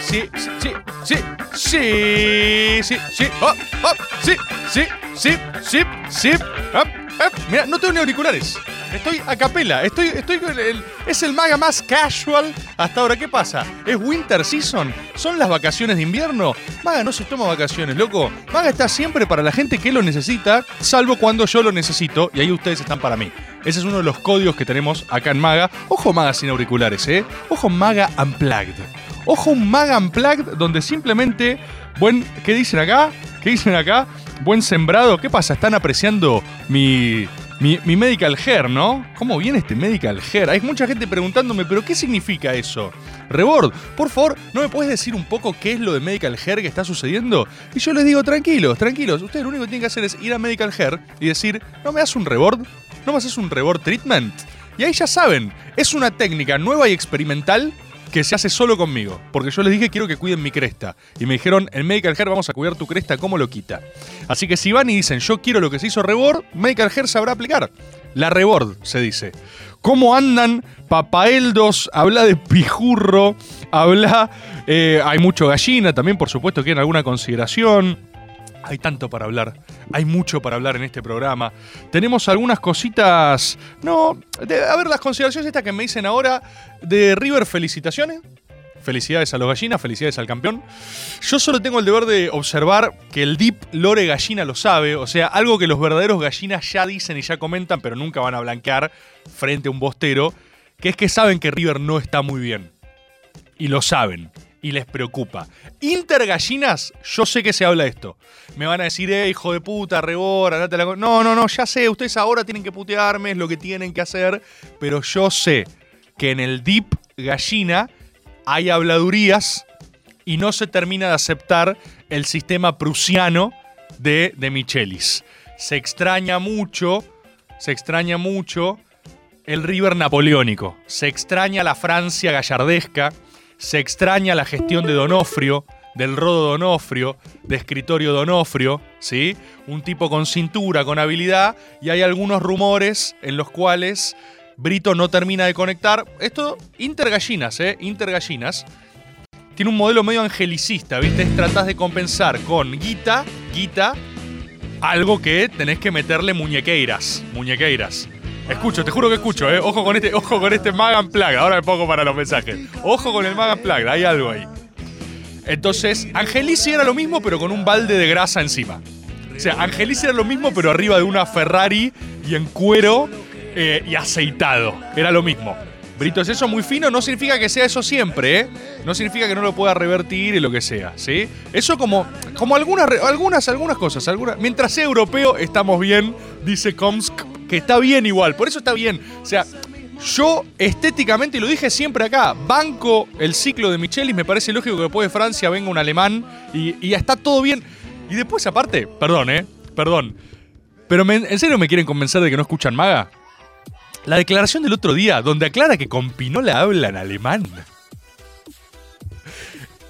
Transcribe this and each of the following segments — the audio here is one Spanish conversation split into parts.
Sí, sí, sí, sí, sí, sí, oh, oh, sí, sí, sí, sí, sí, oh, oh. Mira, no tengo ni auriculares. Estoy a capela, estoy, estoy con el, es el maga más casual hasta ahora. ¿Qué pasa? ¿Es winter season? ¿Son las vacaciones de invierno? Maga no se toma vacaciones, loco. Maga está siempre para la gente que lo necesita, salvo cuando yo lo necesito, y ahí ustedes están para mí. Ese es uno de los códigos que tenemos acá en Maga. Ojo Maga sin auriculares, ¿eh? Ojo Maga Unplugged. Ojo un Maga Unplugged donde simplemente, buen, ¿qué dicen acá? ¿Qué dicen acá? Buen sembrado. ¿Qué pasa? ¿Están apreciando mi, mi, mi medical hair, ¿no? ¿Cómo viene este medical hair? Hay mucha gente preguntándome, ¿pero qué significa eso? Rebord, por favor, ¿no me puedes decir un poco qué es lo de medical hair que está sucediendo? Y yo les digo, tranquilos, tranquilos. Ustedes lo único que tienen que hacer es ir a medical hair y decir, ¿no me das un rebord? ¿No me haces un rebord treatment? Y ahí ya saben, es una técnica nueva y experimental que se hace solo conmigo. Porque yo les dije quiero que cuiden mi cresta. Y me dijeron, en Medical Hair vamos a cuidar tu cresta, ¿cómo lo quita? Así que si van y dicen, yo quiero lo que se hizo Rebord, Medical Hair sabrá aplicar. La Rebord, se dice. ¿Cómo andan? Papaeldos, habla de pijurro, habla... eh, hay mucho gallina también, por supuesto, quieren alguna consideración. Hay tanto para hablar, hay mucho para hablar en este programa. Tenemos algunas cositas. No, de- a ver, las consideraciones estas que me dicen ahora de River, felicitaciones. Felicidades a los gallinas, felicidades al campeón. Yo solo tengo el deber de observar que el Deep Lore Gallina lo sabe, o sea, algo que los verdaderos gallinas ya dicen y ya comentan, pero nunca van a blanquear frente a un bostero, que es que saben que River no está muy bien. Y lo saben. Y les preocupa. Intergallinas, yo sé que se habla esto. Me van a decir, eh, hijo de puta, rebora, la co-". No, no, no, ya sé, ustedes ahora tienen que putearme, es lo que tienen que hacer. Pero yo sé que en el Deep Gallina hay habladurías y no se termina de aceptar el sistema prusiano de, de Michelis. Se extraña mucho, se extraña mucho el River napoleónico. Se extraña la Francia gallardesca, se extraña la gestión de Donofrio, del Rodo Donofrio, de escritorio Donofrio, ¿sí? Un tipo con cintura, con habilidad, y hay algunos rumores en los cuales Brito no termina de conectar. Esto, intergallinas, ¿eh? Intergallinas. Tiene un modelo medio angelicista, ¿viste? Es tratás de compensar con guita, guita, algo que tenés que meterle muñequeiras, muñequeiras. Escucho, te juro que escucho, ¿eh? Ojo con este, ojo con este Magan Plug. Ahora me pongo para los mensajes. Ojo con el Magan Plug, hay algo ahí. Entonces, Angelici era lo mismo, pero con un balde de grasa encima. O sea, Angelici era lo mismo, pero arriba de una Ferrari y en cuero eh, y aceitado. Era lo mismo. Brito, es eso muy fino, no significa que sea eso siempre, ¿eh? No significa que no lo pueda revertir y lo que sea, ¿sí? Eso como, como algunas, algunas, algunas cosas. Mientras sea europeo, estamos bien, dice Komsk, que está bien igual. Por eso está bien. O sea, yo estéticamente, y lo dije siempre acá, banco el ciclo de Michelis, me parece lógico que después de Francia venga un alemán y, y está todo bien. Y después, aparte, perdón, ¿eh? Perdón. Pero ¿en serio me quieren convencer de que no escuchan maga? La declaración del otro día, donde aclara que con Pinola habla en alemán.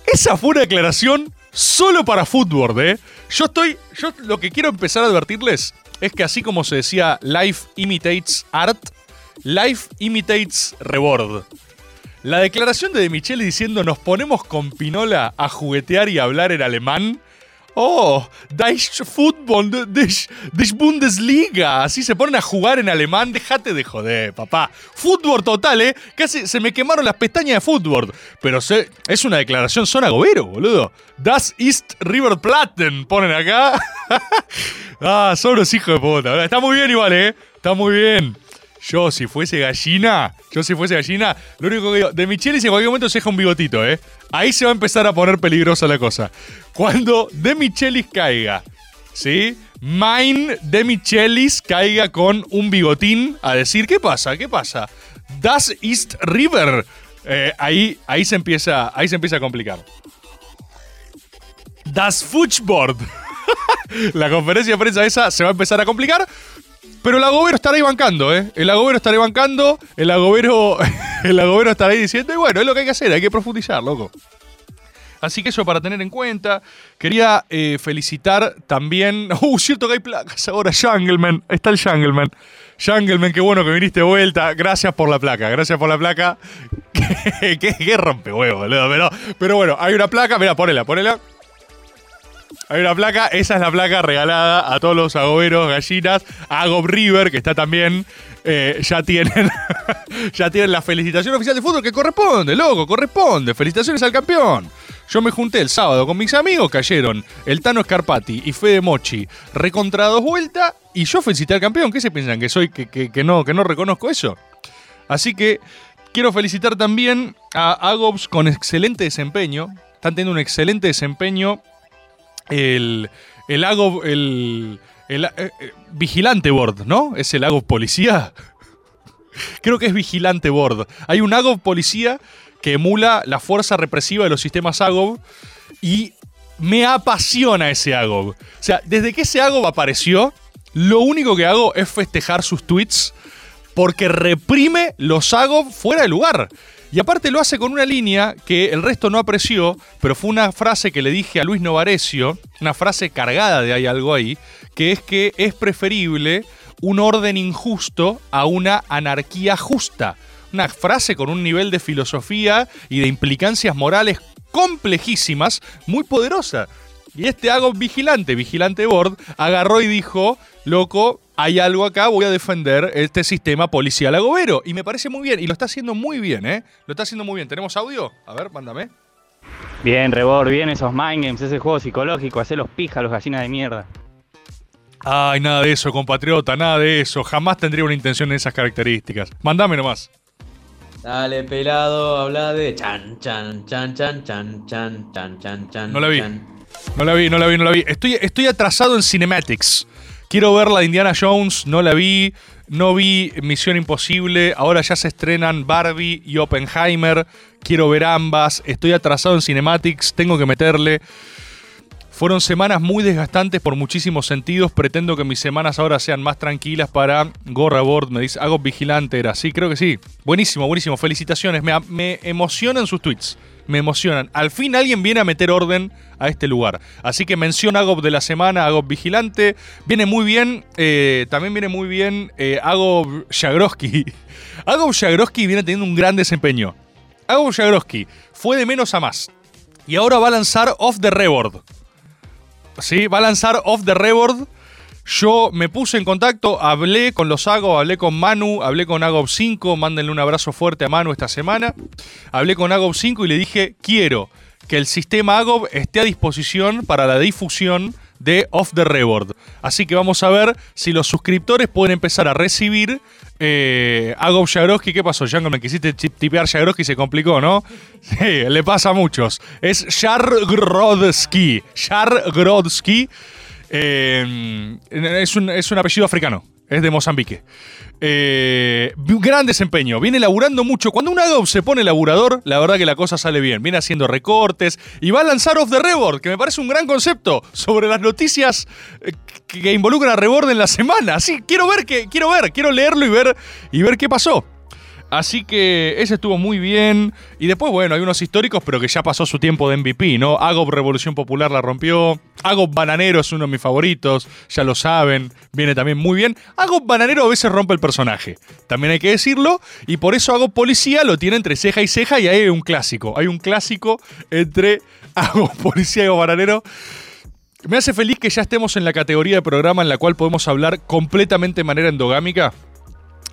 Esa fue una declaración solo para fútbol, ¿eh? Yo estoy. Yo lo que quiero empezar a advertirles es que así como se decía Life imitates art, Life imitates reward. La declaración de De Michele diciendo nos ponemos con Pinola a juguetear y hablar en alemán. Oh, Deutsche Football, Deutsche Bundesliga. Así se ponen a jugar en alemán. Déjate de joder, papá. Fútbol total, ¿eh? Casi se me quemaron las pestañas de fútbol. Pero se- es una declaración zona gobero, boludo. Das ist River Platten, ponen acá. ah, son los hijos de puta. Está muy bien igual, ¿eh? Está muy bien. Yo, si fuese gallina, yo si fuese gallina, lo único que digo, de Michelis en cualquier momento se deja un bigotito, ¿eh? Ahí se va a empezar a poner peligrosa la cosa. Cuando de Michelis caiga, ¿sí? Mine de Michelis caiga con un bigotín a decir, ¿qué pasa? ¿Qué pasa? Das ist River. eh, ahí, ahí, se empieza, ahí se empieza a complicar. Das Fuchboard. la conferencia de prensa esa se va a empezar a complicar. Pero el agobero estará ahí bancando, ¿eh? El agobero estará ahí bancando. El agobero, el estará ahí diciendo, y bueno, es lo que hay que hacer, hay que profundizar, loco. Así que eso para tener en cuenta. Quería eh, felicitar también. Uh, cierto que hay placas ahora. Jungleman. Está el Jungleman. Jungleman, qué bueno que viniste de vuelta. Gracias por la placa. Gracias por la placa. qué, qué, qué rompehuevo, boludo. Pero, pero bueno, hay una placa. Mira, ponela, ponela. Hay una placa, esa es la placa regalada a todos los agoberos, gallinas, Agob River, que está también, eh, ya tienen ya tienen la felicitación oficial de fútbol que corresponde, loco, corresponde. Felicitaciones al campeón. Yo me junté el sábado con mis amigos, cayeron el Tano Scarpati y Fede Mochi recontra dos vueltas y yo felicité al campeón. ¿Qué se piensan? ¿Que soy que, que- que no, que no reconozco eso? Así que quiero felicitar también a Agobs con excelente desempeño. Están teniendo un excelente desempeño. El, el Agob, el, el, eh, eh, vigilante board, ¿no? Es el Agob policía. Creo que es vigilante board. Hay un Agob policía que emula la fuerza represiva de los sistemas Agob y me apasiona ese Agob. O sea, desde que ese Agob apareció, lo único que hago es festejar sus tweets porque reprime los Agob fuera de lugar. Y aparte lo hace con una línea que el resto no apreció, pero fue una frase que le dije a Luis Novarecio, una frase cargada de hay algo ahí, que es que es preferible un orden injusto a una anarquía justa. Una frase con un nivel de filosofía y de implicancias morales complejísimas, muy poderosa. Y este hago vigilante, vigilante board, agarró y dijo, loco, hay algo acá, voy a defender este sistema policial agobero. Y me parece muy bien, y lo está haciendo muy bien, ¿eh? Lo está haciendo muy bien. ¿Tenemos audio? A ver, mándame. Bien, Rebor, bien esos mind games, ese juego psicológico, hacer los pijas, los gallinas de mierda. Ay, nada de eso, compatriota, nada de eso. Jamás tendría una intención en esas características. Mándame nomás. Dale, pelado, habla de chan, chan, chan, chan, chan, chan, chan, chan, chan. No la vi. chan. No la vi, no la vi, no la vi. Estoy, estoy atrasado en Cinematics. Quiero ver la Indiana Jones, no la vi. No vi Misión Imposible. Ahora ya se estrenan Barbie y Oppenheimer. Quiero ver ambas. Estoy atrasado en Cinematics. Tengo que meterle. Fueron semanas muy desgastantes por muchísimos sentidos. Pretendo que mis semanas ahora sean más tranquilas para Gorra Board. Me dice, hago vigilante, era así, creo que sí. Buenísimo, buenísimo. Felicitaciones. Me, me emocionan sus tweets. Me emocionan. Al fin alguien viene a meter orden a este lugar. Así que mención Agob de la semana, Agob Vigilante. Viene muy bien. eh, también viene muy bien eh, Agob Jagroski. Agob Jagroski viene teniendo un gran desempeño. Agob Jagroski fue de menos a más. Y ahora va a lanzar Off the Reboard. ¿sí? Va a lanzar Off the Reboard. Yo me puse en contacto, hablé con los Agob, hablé con Manu, hablé con Agob 5, mándenle un abrazo fuerte a Manu esta semana. Hablé con Agob 5 y le dije, quiero que el sistema Agob esté a disposición para la difusión de Off the Reboard. Así que vamos a ver si los suscriptores pueden empezar a recibir eh, Agob Jagroski. ¿Qué pasó, Django? Me quisiste tipear Jagroski y se complicó, ¿no? Sí, le pasa a muchos. Es Jargrodsky. Jargrodsky. Eh, es, un, es un apellido africano. Es de Mozambique. Eh, gran desempeño. Viene laburando mucho. Cuando un Adobe se pone laburador, la verdad que la cosa sale bien. Viene haciendo recortes y va a lanzar Off the Reboard, que me parece un gran concepto sobre las noticias eh, que, involucran a Reboard en la semana. Así, quiero ver, que, quiero ver, quiero leerlo y ver, y ver qué pasó. Así que ese estuvo muy bien. Y después, bueno, hay unos históricos, pero que ya pasó su tiempo de MVP, ¿no? Agob Revolución Popular la rompió. Agob Bananero es uno de mis favoritos, ya lo saben. Viene también muy bien. Agob Bananero a veces rompe el personaje, también hay que decirlo. Y por eso Agob Policía lo tiene entre ceja y ceja y hay un clásico. Hay un clásico entre Agob Policía y Agob Bananero. Me hace feliz que ya estemos en la categoría de programa en la cual podemos hablar completamente de manera endogámica.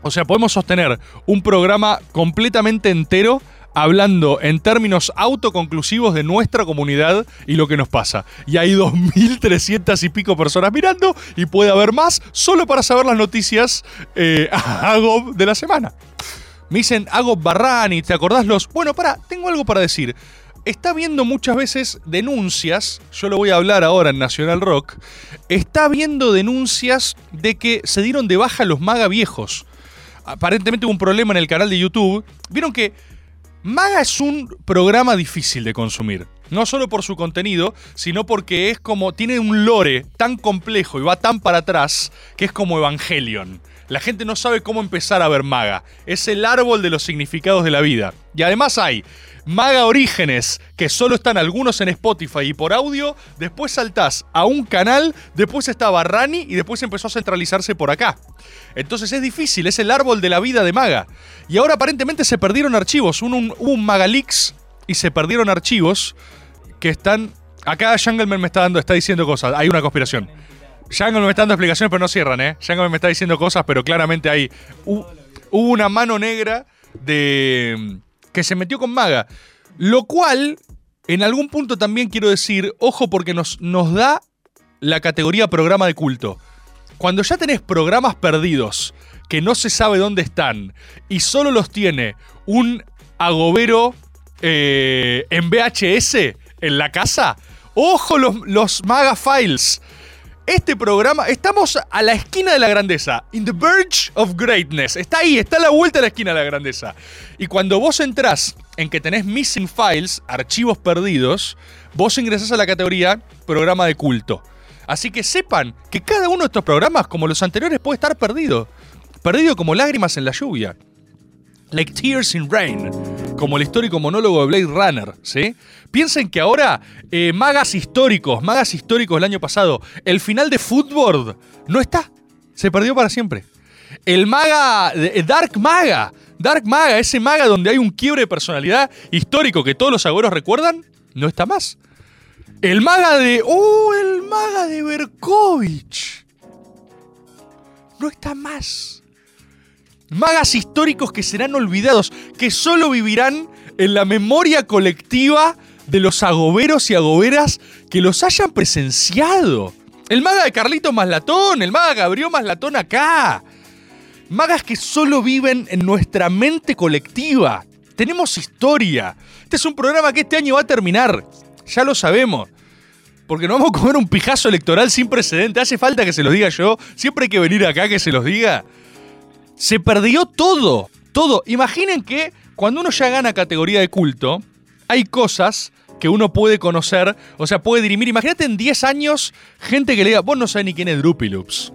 O sea, podemos sostener un programa completamente entero hablando en términos autoconclusivos de nuestra comunidad y lo que nos pasa. Y hay 2.300 y pico personas mirando y puede haber más solo para saber las noticias eh, Agob de la semana. Me dicen Agob Barrani, ¿te acordás los...? Bueno, para, tengo algo para decir. Está habiendo muchas veces denuncias, yo lo voy a hablar ahora en Nacional Rock, está habiendo denuncias de que se dieron de baja los maga viejos aparentemente hubo un problema en el canal de YouTube. Vieron que Maga es un programa difícil de consumir. No solo por su contenido, sino porque es como. tiene un lore tan complejo y va tan para atrás que es como Evangelion. La gente no sabe cómo empezar a ver Maga. Es el árbol de los significados de la vida. Y además hay Maga Orígenes, que solo están algunos en Spotify y por audio. Después saltás a un canal, después estaba Rani y después empezó a centralizarse por acá. Entonces es difícil, es el árbol de la vida de Maga. Y ahora aparentemente se perdieron archivos. Hubo un, hubo un Magalix y se perdieron archivos que están. Acá Jungleman me está dando, está diciendo cosas. Hay una conspiración. Jungleman me está dando explicaciones, pero no cierran, ¿eh? Jungleman me está diciendo cosas, pero claramente hay. hu- Hubo una mano negra de. Que se metió con Maga. Lo cual, en algún punto también quiero decir, ojo, porque nos, nos da la categoría programa de culto. Cuando ya tenés programas perdidos que no se sabe dónde están y solo los tiene un agobero eh, en VHS en la casa, ojo los, los Maga Files. Este programa, estamos a la esquina de la grandeza, in the verge of greatness. Está ahí, está a la vuelta de la esquina de la grandeza. Y cuando vos entrás en que tenés missing files, archivos perdidos, vos ingresás a la categoría programa de culto. Así que sepan que cada uno de estos programas, como los anteriores, puede estar perdido. Perdido como lágrimas en la lluvia. Like Tears in Rain, como el histórico monólogo de Blade Runner, ¿sí? Piensen que ahora, eh, magas históricos, magas históricos del año pasado, el final de Footboard no está. Se perdió para siempre. El maga, eh, Dark Maga, Dark Maga, ese maga donde hay un quiebre de personalidad histórico que todos los agüeros recuerdan, no está más. El maga de. ¡Oh! El maga de Berkovich. No está más. Magas históricos que serán olvidados, que solo vivirán en la memoria colectiva de los agoberos y agoberas que los hayan presenciado. El maga de Carlito Maslatón, el maga Gabriel Maslatón acá. Magas que solo viven en nuestra mente colectiva. Tenemos historia. Este es un programa que este año va a terminar. Ya lo sabemos. Porque nos vamos a comer un pijazo electoral sin precedente. Hace falta que se los diga yo. Siempre hay que venir acá que se los diga. Se perdió todo. Todo. Imaginen que cuando uno ya gana categoría de culto, hay cosas que uno puede conocer, o sea, puede dirimir. Imagínate en 10 años gente que le diga, vos no sabés ni quién es Drupiloops.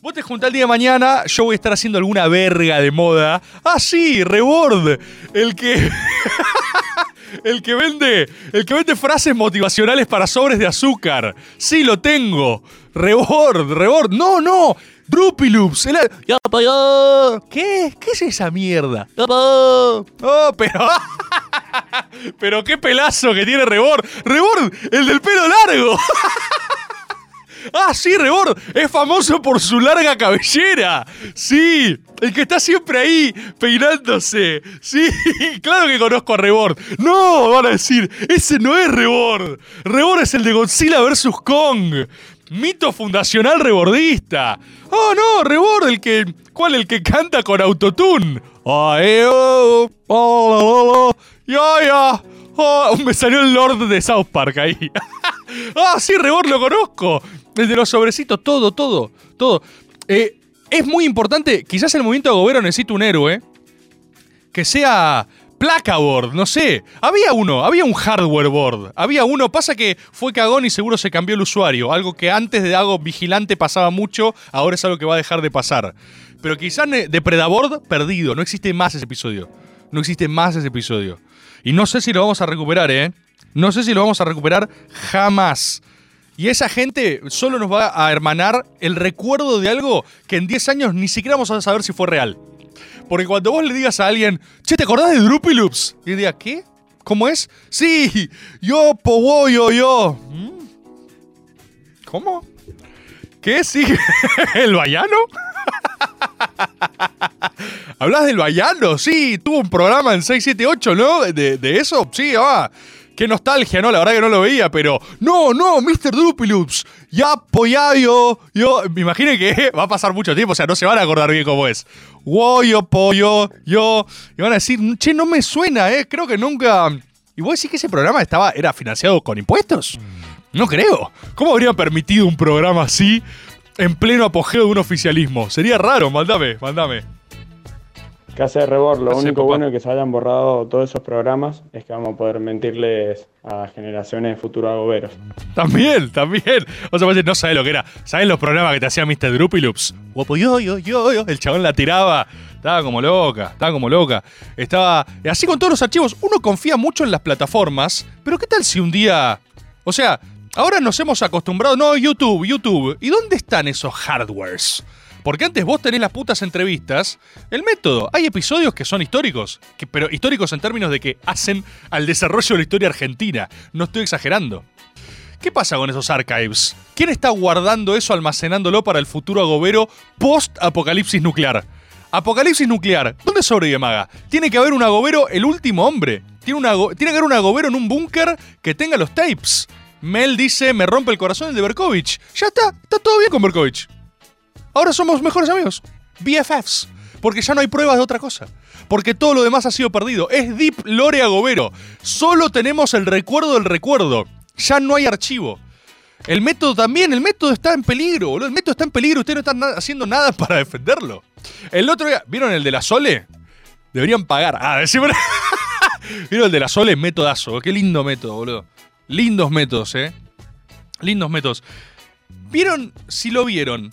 Vos te juntás el día de mañana, yo voy a estar haciendo alguna verga de moda. Ah, sí, Rebord. El que. el que vende. El que vende frases motivacionales para sobres de azúcar. Sí, lo tengo. Rebord, Rebord. No, no. Drupiloops. El... ¿Qué? ¿Qué es esa mierda? Oh, pero. pero qué pelazo que tiene Rebord. Rebord, el del pelo largo. Ah, sí, Rebord. Es famoso por su larga cabellera. Sí, el que está siempre ahí peinándose. Sí, claro que conozco a Rebord. No, van a decir, ese no es Rebord. Rebord es el de Godzilla vs. Kong. Mito fundacional rebordista. Oh, no, Rebord, el que. ¿Cuál? El que canta con autotune. Oh, oh, oh, oh. Oh, me salió el Lord de South Park ahí. ah, sí, Rebord lo conozco. El de los sobrecitos, todo, todo, todo. Eh, es muy importante, quizás el movimiento de gobierno necesita un héroe que sea placaboard, no sé. Había uno, había un hardware board. Había uno, pasa que fue cagón y seguro se cambió el usuario. Algo que antes de algo vigilante pasaba mucho, ahora es algo que va a dejar de pasar. Pero quizás ne- de Predaboard, perdido. No existe más ese episodio. No existe más ese episodio. Y no sé si lo vamos a recuperar, ¿eh? No sé si lo vamos a recuperar jamás. Y esa gente solo nos va a hermanar el recuerdo de algo que en 10 años ni siquiera vamos a saber si fue real. Porque cuando vos le digas a alguien, che, ¿te acordás de Drupiloops? Y diga, ¿qué? ¿Cómo es? Sí, yo, po, yo, yo. ¿Mm? ¿Cómo? ¿Qué? ¿Sí? ¿El Bayano? ¿Hablas del Bayano? Sí, tuvo un programa en 678, ¿no? ¿De, de eso? Sí, ah. Qué nostalgia, ¿no? La verdad que no lo veía, pero. No, no, Mr. Drupiloops. Ya, pollayo. Yo. Me imagino que va a pasar mucho tiempo, o sea, no se van a acordar bien cómo es. Woyo, pollo, yo. Y van a decir, che, no me suena, ¿eh? Creo que nunca. ¿Y vos decís que ese programa estaba, era financiado con impuestos? No creo. ¿Cómo habrían permitido un programa así en pleno apogeo de un oficialismo? Sería raro, mandame, mandame. ¿Qué hace Rebor? Lo único papá. bueno de que se hayan borrado todos esos programas es que vamos a poder mentirles a generaciones de futuros agoberos. También, también. O sea, no sabés lo que era. ¿Sabés los programas que te hacía Mr. Droopyloops? Guapo, yo, yo, yo, yo. El chabón la tiraba. Estaba como loca, estaba como loca. Estaba. Así con todos los archivos. Uno confía mucho en las plataformas. Pero ¿qué tal si un día. O sea, ahora nos hemos acostumbrado. No, YouTube, YouTube. ¿Y dónde están esos hardwares? Porque antes vos tenés las putas entrevistas. El método. Hay episodios que son históricos. que- pero históricos en términos de que hacen al desarrollo de la historia argentina. No estoy exagerando. ¿Qué pasa con esos archives? ¿Quién está guardando eso, almacenándolo para el futuro agobero post-apocalipsis nuclear? Apocalipsis nuclear. ¿Dónde sobrevive Maga? Tiene que haber un agobero, el último hombre. Tiene, tiene que haber un agobero en un búnker que tenga los tapes. Mel dice, me rompe el corazón el de Berkovich. Ya está, está todo bien con Berkovich. Ahora somos mejores amigos. BFFs. Porque ya no hay pruebas de otra cosa. Porque todo lo demás ha sido perdido. Es Deep Lore Agobero. Solo tenemos el recuerdo del recuerdo. Ya no hay archivo. El método también, el método está en peligro, boludo. El método está en peligro. Ustedes no están haciendo nada para defenderlo. El otro día, ¿vieron el de la Sole? Deberían pagar. Ah, decime- ¿Vieron el de la Sole? Métodazo. Qué lindo método, boludo. Lindos métodos, eh. Lindos métodos. ¿Vieron? Si lo vieron.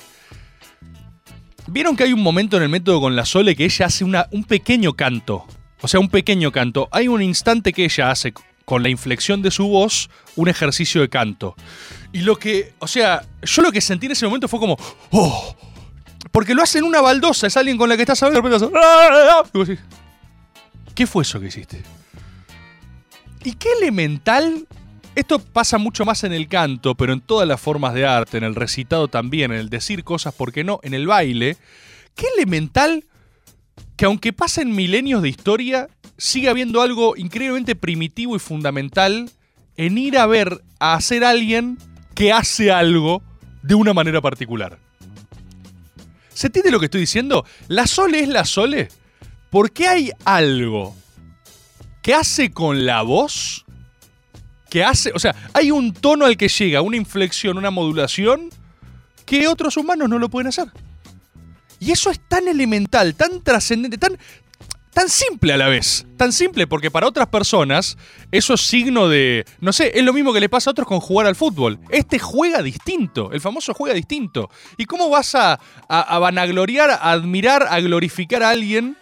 ¿Vieron que hay un momento en el método con la Sole que ella hace una, un pequeño canto? O sea, un pequeño canto. Hay un instante que ella hace con la inflexión de su voz un ejercicio de canto. Y lo que, o sea, yo lo que sentí en ese momento fue como, ¡oh! Porque lo hace en una baldosa, es alguien con la que estás hablando, de repente hace, y decís, ¿qué fue eso que hiciste? ¿Y qué elemental? Esto pasa mucho más en el canto, pero en todas las formas de arte, en el recitado también, en el decir cosas, ¿por qué no? En el baile. ¿Qué elemental que aunque pasen milenios de historia, sigue habiendo algo increíblemente primitivo y fundamental en ir a ver a hacer alguien que hace algo de una manera particular? ¿Se entiende lo que estoy diciendo? La Sole es la Sole porque hay algo que hace con la voz, que hace, o sea, hay un tono al que llega, una inflexión, una modulación, que otros humanos no lo pueden hacer. Y eso es tan elemental, tan trascendente, tan, tan simple a la vez. Tan simple porque para otras personas eso es signo de, no sé, es lo mismo que le pasa a otros con jugar al fútbol. Este juega distinto, el famoso juega distinto. ¿Y cómo vas a, a, a vanagloriar, a admirar, a glorificar a alguien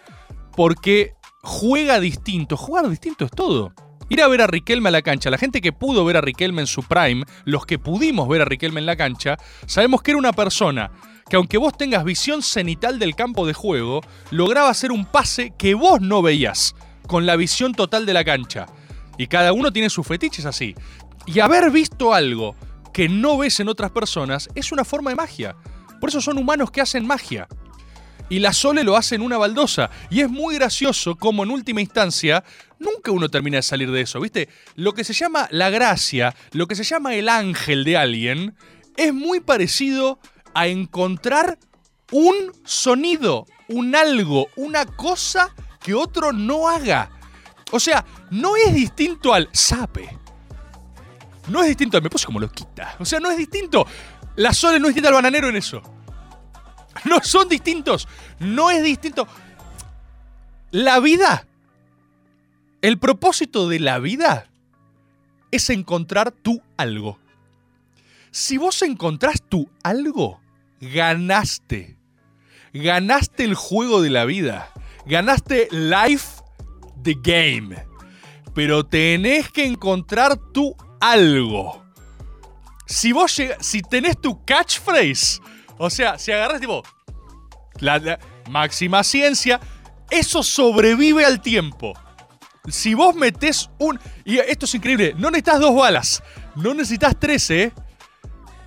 porque juega distinto? Jugar distinto es todo. Ir a ver a Riquelme a la cancha, la gente que pudo ver a Riquelme en su prime, los que pudimos ver a Riquelme en la cancha, sabemos que era una persona que aunque vos tengas visión cenital del campo de juego, lograba hacer un pase que vos no veías, con la visión total de la cancha. Y cada uno tiene sus fetiches así. Y haber visto algo que no ves en otras personas es una forma de magia. Por eso son humanos que hacen magia. Y la Sole lo hace en una baldosa. Y es muy gracioso como en última instancia nunca uno termina de salir de eso, ¿viste? Lo que se llama la gracia, lo que se llama el ángel de alguien, es muy parecido a encontrar un sonido, un algo, una cosa que otro no haga. O sea, no es distinto al sape. No es distinto al... Me puse como lo quita. O sea, no es distinto. La Sole no es distinta al bananero en eso. No son distintos. No es distinto. La vida. El propósito de la vida es encontrar tu algo. Si vos encontrás tu algo, ganaste. Ganaste el juego de la vida. Ganaste life the game. Pero tenés que encontrar tu algo. Si vos si tenés tu catchphrase, o sea, si agarras tipo la, máxima ciencia, eso sobrevive al tiempo. Si vos metés un. Y esto es increíble. No necesitas dos balas. No necesitas tres, ¿eh?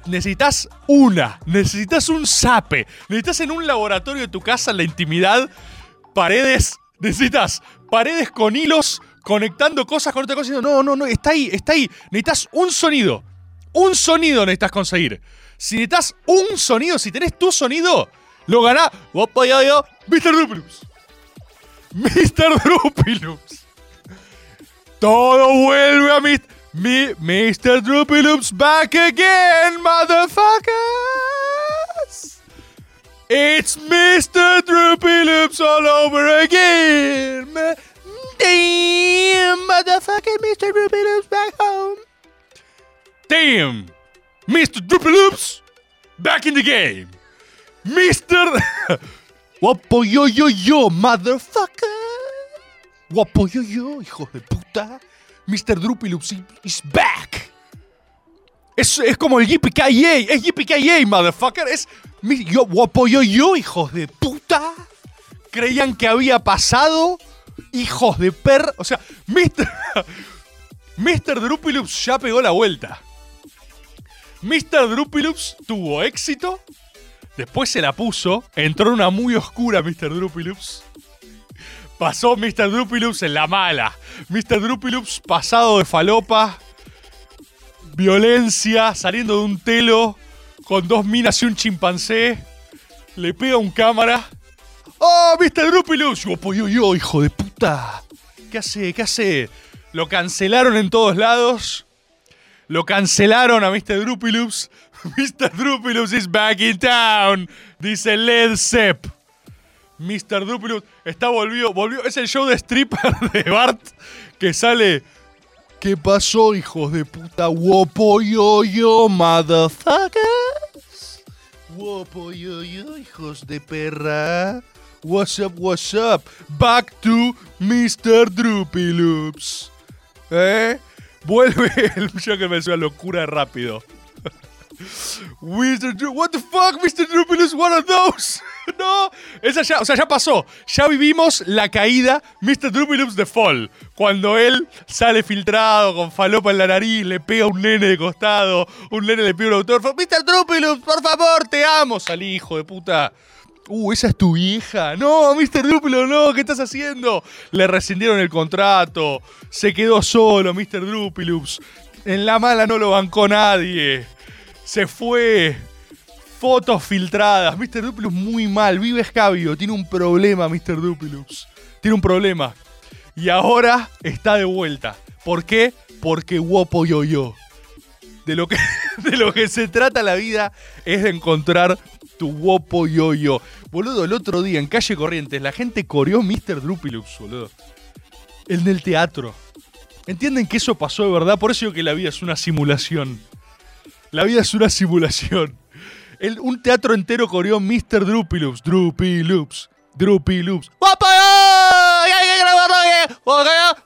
Necesitas una. Necesitas un sape. Necesitas en un laboratorio de tu casa, en la intimidad, paredes. Necesitas paredes con hilos conectando cosas con otra cosa. No, no, no. Está ahí, está ahí. Necesitas un sonido. Un sonido necesitas conseguir. Si necesitas un sonido, si tenés tu sonido, lo ganás. Mr. Dupilus. Mr. Dupilus. Todo vuelve a mi, mi Mr. Dupilus back again, motherfuckers. It's Mr. Loops all over again. Damn, motherfucking Mr. Loops back home. Damn, Mr. Droopy Loops back in the game. Mr. Guapo yo yo yo, motherfucker. Guapo yo yo, hijos de puta. Mr. Droopy Loops is back. Es, es como el yippee es yippee motherfucker. Es mi- yo, guapo yo yo, hijos de puta. Creían que había pasado, hijos de per... O sea, Mr. Mr. Droopy Loops ya pegó la vuelta. Mr. Droopy Loops tuvo éxito, después se la puso, entró en una muy oscura Mr. Droopy Loops. Pasó Mr. Droopy Loops en la mala. Mr. Droopy Loops pasado de falopa, violencia, saliendo de un telo con dos minas y un chimpancé. Le pega un cámara. ¡Oh, Mr. Droopy Loops! Yo, pues yo, yo, hijo de puta. ¿Qué hace? ¿Qué hace? Lo cancelaron en todos lados. Lo cancelaron a Mr. Droopy Loops. Mr. Droopy Loops is back in town. Dice Led Zepp. Mr. Droopy Loops está volvió, volvió. Es el show de stripper de Bart que sale. ¿Qué pasó, hijos de puta? Wopo yo yo, motherfuckers. Wopo yo yo, hijos de perra. What's up, what's up? Back to Mr. Droopy. ¿Eh? Vuelve el yo que me suena locura rápido. Mr. What the fuck, Mr. Droopy Loops, one of those. no, esa ya, o sea, ya pasó. Ya vivimos la caída Mr. Loops de Fall. Cuando él sale filtrado con falopa en la nariz, le pega a un nene de costado, un nene le pide un autógrafo. Mr. Loops, por favor, te amo. Salí, hijo de puta. Uh, esa es tu vieja. No, Mr. Duplo, no, ¿qué estás haciendo? Le rescindieron el contrato. Se quedó solo, Mr. Dupilups. En la mala no lo bancó nadie. Se fue. Fotos filtradas. Mr. Dupilups muy mal. Vive escabio. Tiene un problema, Mr. Dupilups. Tiene un problema. Y ahora está de vuelta. ¿Por qué? Porque guapo yo yo. De lo, que, de lo que se trata la vida es de encontrar tu guapo yo-yo. Boludo, el otro día en Calle Corrientes la gente coreó Mr. Droopy-Loops, boludo. El teatro. ¿Entienden que eso pasó de verdad? Por eso digo que la vida es una simulación. La vida es una simulación. El- un teatro entero coreó Mr. Droopy-Loops. Droopy-Loops. Droopy-Loops. ¡Guapo yo!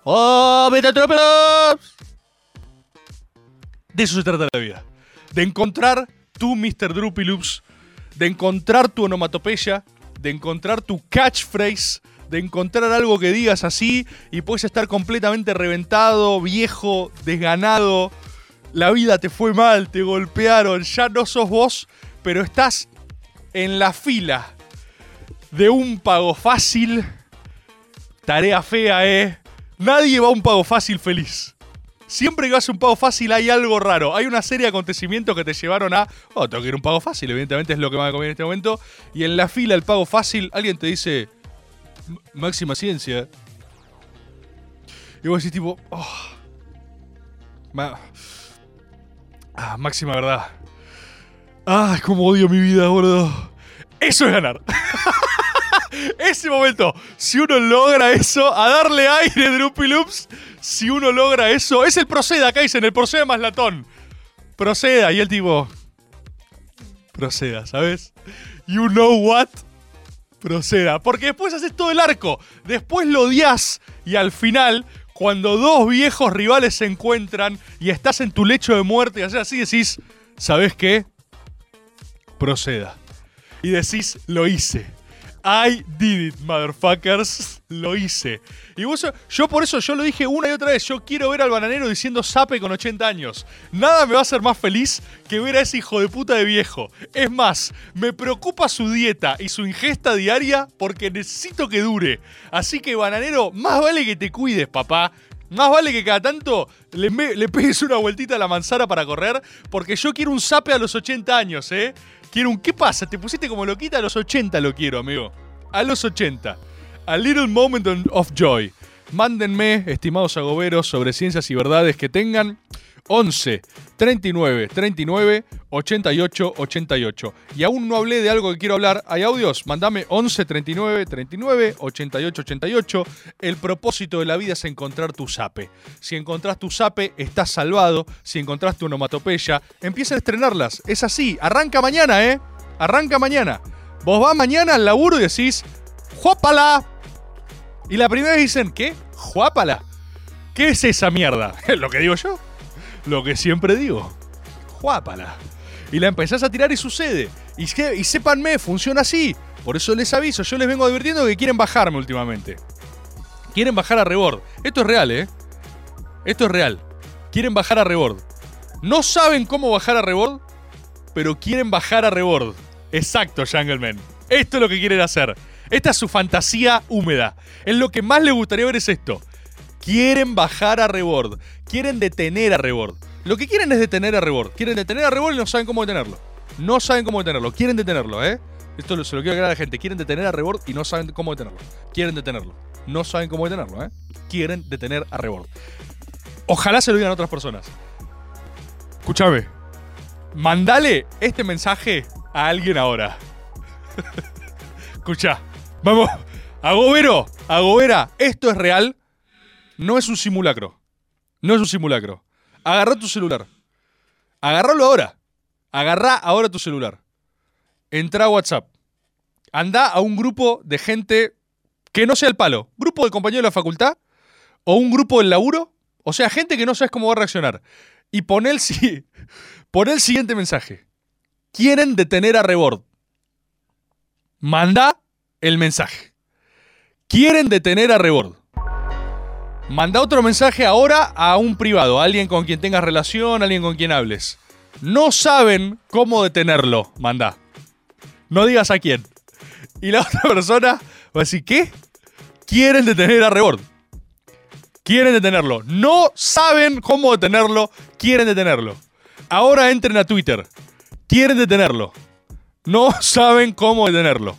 ¡Oh, Mr. Droopy-Loops! De eso se trata la vida. De encontrar tu Mr. Droopy Loops, de encontrar tu onomatopeya, de encontrar tu catchphrase, de encontrar algo que digas así y puedes estar completamente reventado, viejo, desganado. La vida te fue mal, te golpearon, ya no sos vos, pero estás en la fila de un pago fácil. Tarea fea, ¿eh? Nadie va a un pago fácil feliz. Siempre que vas a un pago fácil hay algo raro. Hay una serie de acontecimientos que te llevaron a. Oh, tengo que ir a un pago fácil. Evidentemente es lo que me va a comer en este momento. Y en la fila del pago fácil, alguien te dice. "M- Máxima ciencia. Y vos decís, tipo. "Oh, ah, máxima verdad. Ay, cómo odio mi vida, boludo. Eso es ganar. Ese momento, si uno logra eso, a darle aire, Droopy Loops, si uno logra eso, es el proceda, dicen, el proceda más latón. Proceda, y el tipo. Proceda, ¿sabes? You know what? Proceda. Porque después haces todo el arco. Después lo odias. Y al final, cuando dos viejos rivales se encuentran y estás en tu lecho de muerte y haces así, decís, ¿sabes qué? Proceda. Y decís, lo hice. I did it, motherfuckers. Lo hice. Y vos, yo por eso yo lo dije una y otra vez. Yo quiero ver al bananero diciendo sape con 80 años. Nada me va a hacer más feliz que ver a ese hijo de puta de viejo. Es más, me preocupa su dieta y su ingesta diaria porque necesito que dure. Así que, bananero, más vale que te cuides, papá. Más vale que cada tanto le, le pegues una vueltita a la manzana para correr, porque yo quiero un sape a los 80 años, ¿eh? Quiero un... ¿Qué pasa? ¿Te pusiste como loquita? A los 80 lo quiero, amigo. A los 80. A little moment of joy. Mándenme, estimados agoberos, sobre ciencias y verdades que tengan 11 39 39 88 88. Y aún no hablé de algo que quiero hablar. ¿Hay audios? Mandame 11 39 39 88 88. El propósito de la vida es encontrar tu sape. Si encontrás tu sape, estás salvado. Si encontrás tu onomatopeya, empieza a estrenarlas. Es así. Arranca mañana, ¿eh? Arranca mañana. Vos vas mañana al laburo y decís, ¡Juápala! Y la primera vez dicen, ¿qué? ¡Juápala! ¿Qué es esa mierda? Lo que digo yo. Lo que siempre digo. Juápala. Y la empezás a tirar y sucede. Y, sépanme, funciona así. Por eso les aviso, yo les vengo advirtiendo que quieren bajarme últimamente. Quieren bajar a Rebord. Esto es real, ¿eh? Esto es real. Quieren bajar a Rebord. No saben cómo bajar a Rebord, pero quieren bajar a Rebord. Exacto, Jungleman. Esto es lo que quieren hacer. Esta es su fantasía húmeda. Es lo que más les gustaría ver es esto. Quieren bajar a Rebord. Quieren detener a Rebord. Lo que quieren es detener a Rebord. Quieren detener a Rebord y no saben cómo detenerlo. No saben cómo detenerlo. Quieren detenerlo, ¿eh? Esto se lo quiero aclarar a la gente. Quieren detener a Rebord y no saben cómo detenerlo. Quieren detenerlo. No saben cómo detenerlo, ¿eh? Quieren detener a Rebord. Ojalá se lo digan a otras personas. Escúchame. Mandale este mensaje a alguien ahora. Escucha. Vamos. Agobero. Agobera. Esto es real. No es un simulacro. No es un simulacro. Agarra tu celular. Agarralo ahora. Agarrá ahora tu celular. Entra a WhatsApp. Anda a un grupo de gente que no sea el palo. Grupo de compañeros de la facultad. O un grupo del laburo. O sea, gente que no sabes cómo va a reaccionar. Y pon el, pon el siguiente mensaje. Quieren detener a Rebord. Manda el mensaje. Quieren detener a Rebord. Manda otro mensaje ahora a un privado, a alguien con quien tengas relación, a alguien con quien hables. No saben cómo detenerlo. Manda. No digas a quién. Y la otra persona va a decir, ¿qué? Quieren detener a Rebord. Quieren detenerlo. No saben cómo detenerlo. Quieren detenerlo. Ahora entren a Twitter. Quieren detenerlo. No saben cómo detenerlo.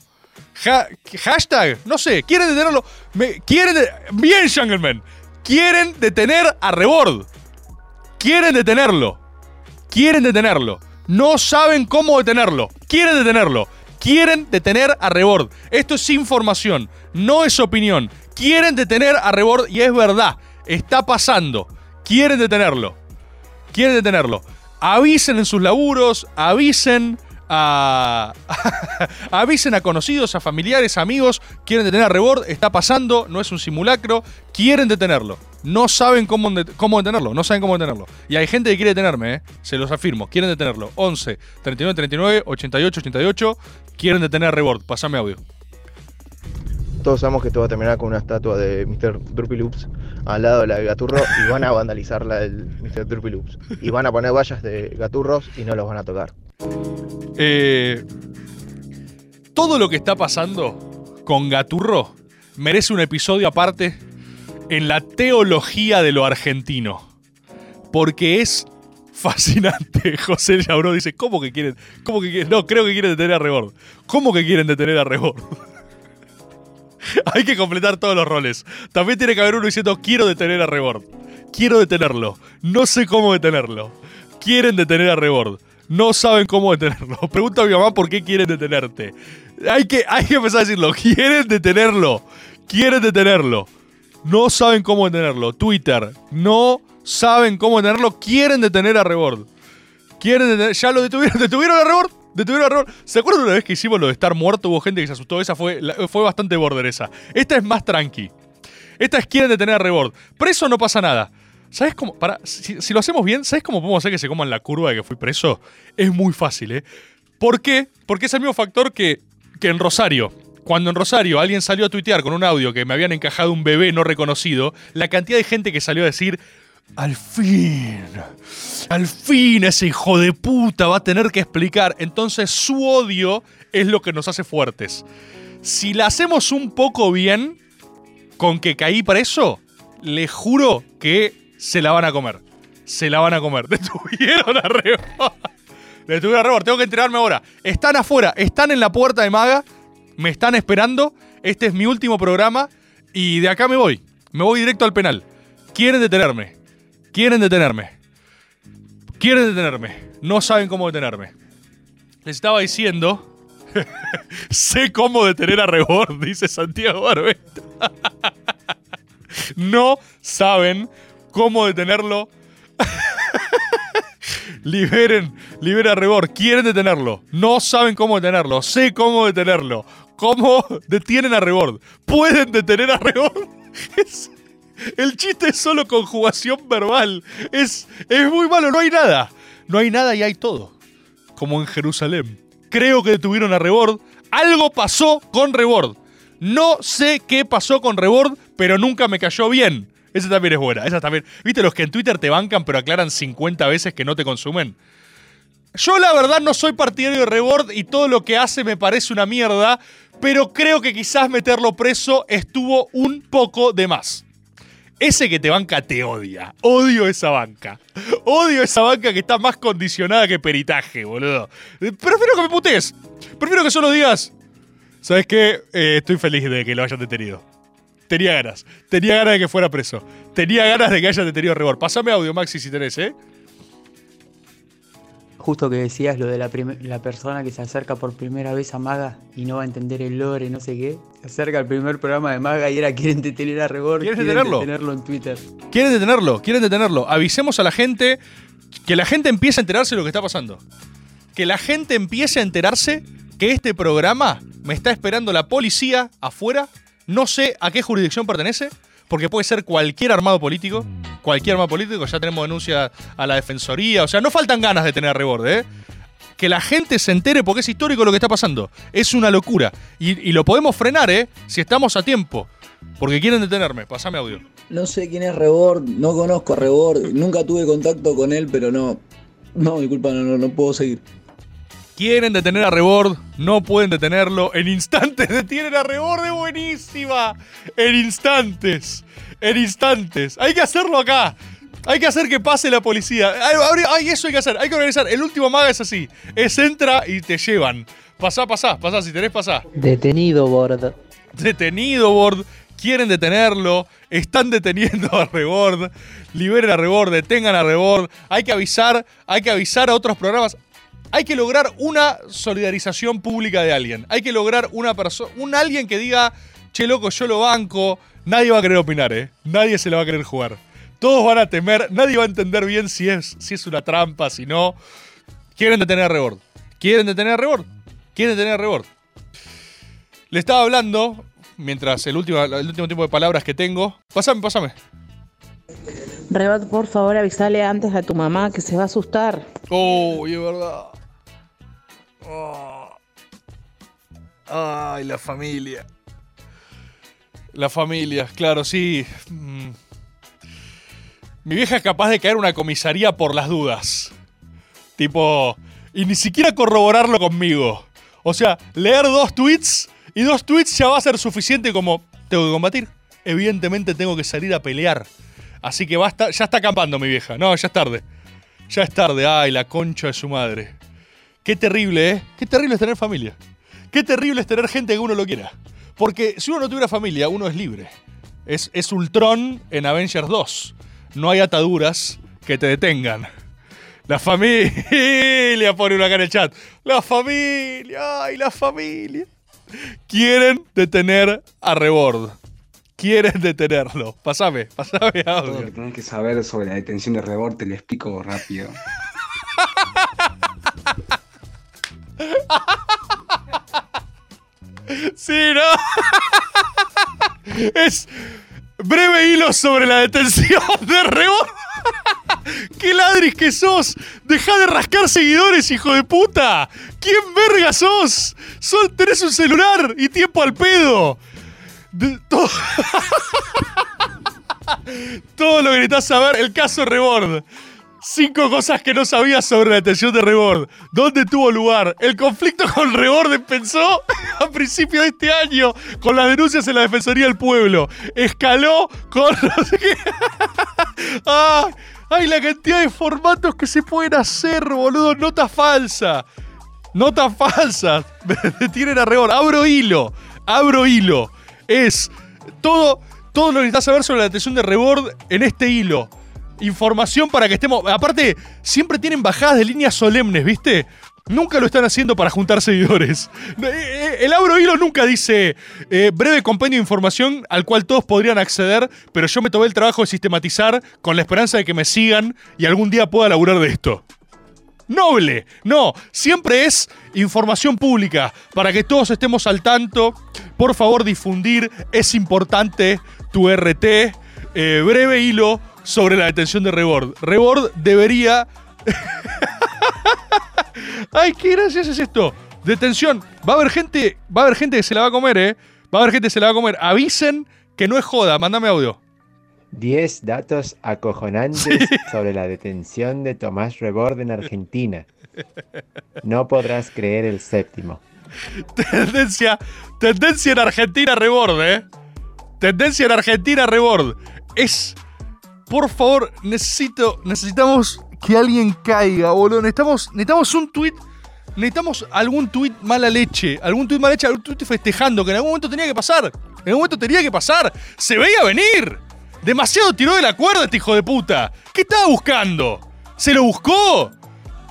Ha- hashtag, no sé, quieren detenerlo. Me- quieren Bien, Jungleman. Quieren detener a Rebord. Quieren detenerlo. Quieren detenerlo. No saben cómo detenerlo. Quieren detenerlo. Quieren detener a Rebord. Esto es información, no es opinión. Quieren detener a Rebord y es verdad. Está pasando. Quieren detenerlo. Quieren detenerlo. Avisen en sus laburos, avisen a. avisen a conocidos, a familiares, amigos. Quieren detener a Rebord, está pasando, no es un simulacro. Quieren detenerlo. No saben cómo, cómo detenerlo, no saben cómo detenerlo. Y hay gente que quiere detenerme, ¿eh? se los afirmo. Quieren detenerlo. 11 39 39 88 88. Quieren detener a Rebord. Pasame audio. Todos sabemos que esto va a terminar con una estatua de Mr. Droopy Loops al lado de la de Gaturro y van a vandalizar la del Mr. Droopy Loops. Y van a poner vallas de Gaturros y no los van a tocar. Eh, todo lo que está pasando con Gaturro merece un episodio aparte en la teología de lo argentino. Porque es fascinante. José Llabró dice, ¿cómo que quieren? ¿Cómo que quieren? No, creo que quieren detener a Rebord. ¿Cómo que quieren detener a Rebord? Hay que completar todos los roles. También tiene que haber uno diciendo, quiero detener a Rebord. Quiero detenerlo. No sé cómo detenerlo. Quieren detener a Rebord. No saben cómo detenerlo. Pregunta a mi mamá por qué quieren detenerte. Hay que, hay que empezar a decirlo. Quieren detenerlo. Quieren detenerlo. No saben cómo detenerlo. Twitter. No saben cómo detenerlo. Quieren detener a Rebord. Quieren detener. Ya lo detuvieron. ¿Detuvieron a Rebord? Detuvieron a Rebord. ¿Se acuerdan una vez que hicimos lo de estar muerto? Hubo gente que se asustó. Esa fue, fue bastante border esa. Esta es más tranqui. Esta es quieren detener a Rebord. Preso no pasa nada. ¿Sabes cómo? Para, si, lo hacemos bien, ¿sabes cómo podemos hacer que se coman la curva de que fui preso? Es muy fácil, ¿eh? ¿Por qué? Porque es el mismo factor que, que en Rosario. Cuando en Rosario alguien salió a tuitear con un audio que me habían encajado un bebé no reconocido, la cantidad de gente que salió a decir, al fin, al fin ese hijo de puta va a tener que explicar. Entonces su odio es lo que nos hace fuertes. Si la hacemos un poco bien, con que caí preso, le juro que se la van a comer. Se la van a comer. Detuvieron a Rebord. Detuvieron a Rebord. Tengo que enterarme ahora. Están afuera, están en la puerta de Maga. Me están esperando. Este es mi último programa. Y de acá me voy. Me voy directo al penal. Quieren detenerme. Quieren detenerme. Quieren detenerme. No saben cómo detenerme. Les estaba diciendo. sé cómo detener a Rebord, dice Santiago Barbeta. no saben cómo detenerlo. liberen, libera a Rebord. Quieren detenerlo. No saben cómo detenerlo. Sé cómo detenerlo. ¿Cómo detienen a Rebord? Pueden detener a Rebord. Es- el chiste es solo conjugación verbal. Es, es muy malo, no hay nada. No hay nada y hay todo. Como en Jerusalén. Creo que detuvieron a Rebord. Algo pasó con Rebord. No sé qué pasó con Rebord, pero nunca me cayó bien. Esa también es buena. Esa también. ¿Viste los que en Twitter te bancan pero aclaran 50 veces que no te consumen? Yo la verdad no soy partidario de Rebord y todo lo que hace me parece una mierda, pero creo que quizás meterlo preso estuvo un poco de más. Ese que te banca te odia. Odio esa banca. Odio esa banca que está más condicionada que peritaje, boludo. Prefiero que me putees. Prefiero que solo digas. ¿Sabes qué? Eh, estoy feliz de que lo hayan detenido. Tenía ganas. Tenía ganas de que fuera preso. Tenía ganas de que hayan detenido a Rebord. Pásame audio, Maxi, si tenés, ¿eh? Justo que decías lo de la, la persona que se acerca por primera vez a Maga y no va a entender el lore, no sé qué. Se acerca al primer programa de Maga y era quieren detener a Rebord. ¿Quieren detenerlo? detenerlo en Twitter. Quieren detenerlo, quieren detenerlo. Avisemos a la gente que la gente empiece a enterarse de lo que está pasando. Que la gente empiece a enterarse que este programa me está esperando la policía afuera. No sé a qué jurisdicción pertenece, porque puede ser cualquier armado político. Cualquier armado político, ya tenemos denuncia a la defensoría. O sea, no faltan ganas de tener reborde, ¿eh? Que la gente se entere porque es histórico lo que está pasando. Es una locura. Y, lo podemos frenar, ¿eh? Si estamos a tiempo. Porque quieren detenerme. Pasame audio. No sé quién es Rebord, no conozco a Rebord, nunca tuve contacto con él, pero no. No, disculpa, no, no puedo seguir. Quieren detener a Rebord, no pueden detenerlo. En instantes detienen a Rebord, buenísima. En instantes, en instantes. Hay que hacerlo acá. Hay que hacer que pase la policía. Ay, eso hay que hacer. Hay que organizar. El último maga es así. Es entra y te llevan. Pasá, pasá, pasá. Si tenés, pasá. Detenido, Bord. Detenido, Bord. Quieren detenerlo. Están deteniendo a Rebord. Liberen a Rebord. Detengan a Rebord. Hay que avisar. Hay que avisar a otros programas. Hay que lograr una solidarización pública de alguien. Hay que lograr una persona. Un alguien que diga. Che, loco, yo lo banco. Nadie va a querer opinar, ¿eh? Nadie se la va a querer jugar. Todos van a temer. Nadie va a entender bien si es, si es una trampa, si no. Quieren detener a Rebord. Quieren detener a Rebord. Quieren detener a Rebord. Le estaba hablando, mientras el último, el último tiempo de palabras que tengo. Pásame, pásame. Rebot, por favor, avisale antes a tu mamá que se va a asustar. Oh, es verdad. Oh. Ay, la familia. La familia, claro, sí. Mm. Mi vieja es capaz de caer una comisaría por las dudas. Tipo, y ni siquiera corroborarlo conmigo. O sea, leer dos tweets y dos tweets ya va a ser suficiente como tengo que combatir. Evidentemente tengo que salir a pelear. Así que basta, ya está acampando mi vieja. No, ya es tarde. Ya es tarde. Ay, la concha de su madre. Qué terrible, ¿eh? Qué terrible es tener familia. Qué terrible es tener gente que uno lo quiera. Porque si uno no tuviera familia, uno es libre. Es, es Ultron en Avengers 2. No hay ataduras que te detengan. La familia, pone una acá en el chat. La familia, ay, la familia. Quieren detener a Rebord. Quieren detenerlo. Pasame, pasame Todo lo audio. que tenés que saber sobre la detención de Rebord te lo explico rápido. Sí, ¿no? es breve hilo sobre la detención de Rebord. ¡Qué ladris que sos! ¡Deja de rascar seguidores, hijo de puta! ¿Quién verga sos? Sol, tenés un celular y tiempo al pedo. Todo... todo lo que necesitas saber, el caso Rebord. Cinco cosas que no sabías sobre la detención de Rebord. ¿Dónde tuvo lugar? El conflicto con Rebord empezó a principios de este año con las denuncias en la Defensoría del Pueblo. Escaló con. Ah, ¡Ay, la cantidad de formatos que se pueden hacer, boludo! Nota falsa. Notas falsas. Detienen a Rebord. Abro hilo. Abro hilo. Es todo, todo lo que necesitas saber sobre la detención de Rebord en este hilo. Información para que estemos. Aparte, siempre tienen bajadas de líneas solemnes, ¿viste? Nunca lo están haciendo para juntar seguidores. Eh, eh, El Auro Hilo nunca dice eh, breve compendio de información al cual todos podrían acceder, pero yo me tomé el trabajo de sistematizar con la esperanza de que me sigan y algún día pueda laburar de esto. Noble, no, siempre es información pública para que todos estemos al tanto. Por favor, difundir, es importante tu RT. Breve hilo sobre la detención de Rebord. Rebord debería Ay, qué gracioso es esto. Detención. Va a haber gente, va a haber gente que se la va a comer, ¿eh? Va a haber gente que se la va a comer. Avisen que no es joda. Mándame audio. 10 datos acojonantes sobre la detención de Tomás Rebord en Argentina. No podrás creer el séptimo. Tendencia, tendencia en Argentina rebord, ¿eh? Tendencia en Argentina rebord. Es, por favor, necesito, necesitamos que alguien caiga, boludo. Necesitamos, necesitamos un tweet, necesitamos algún tweet mala leche, algún tweet mala leche, algún tweet festejando que en algún momento tenía que pasar. En algún momento tenía que pasar. Se veía venir. Demasiado tiró de la cuerda este hijo de puta. ¿Qué estaba buscando? ¿Se lo buscó?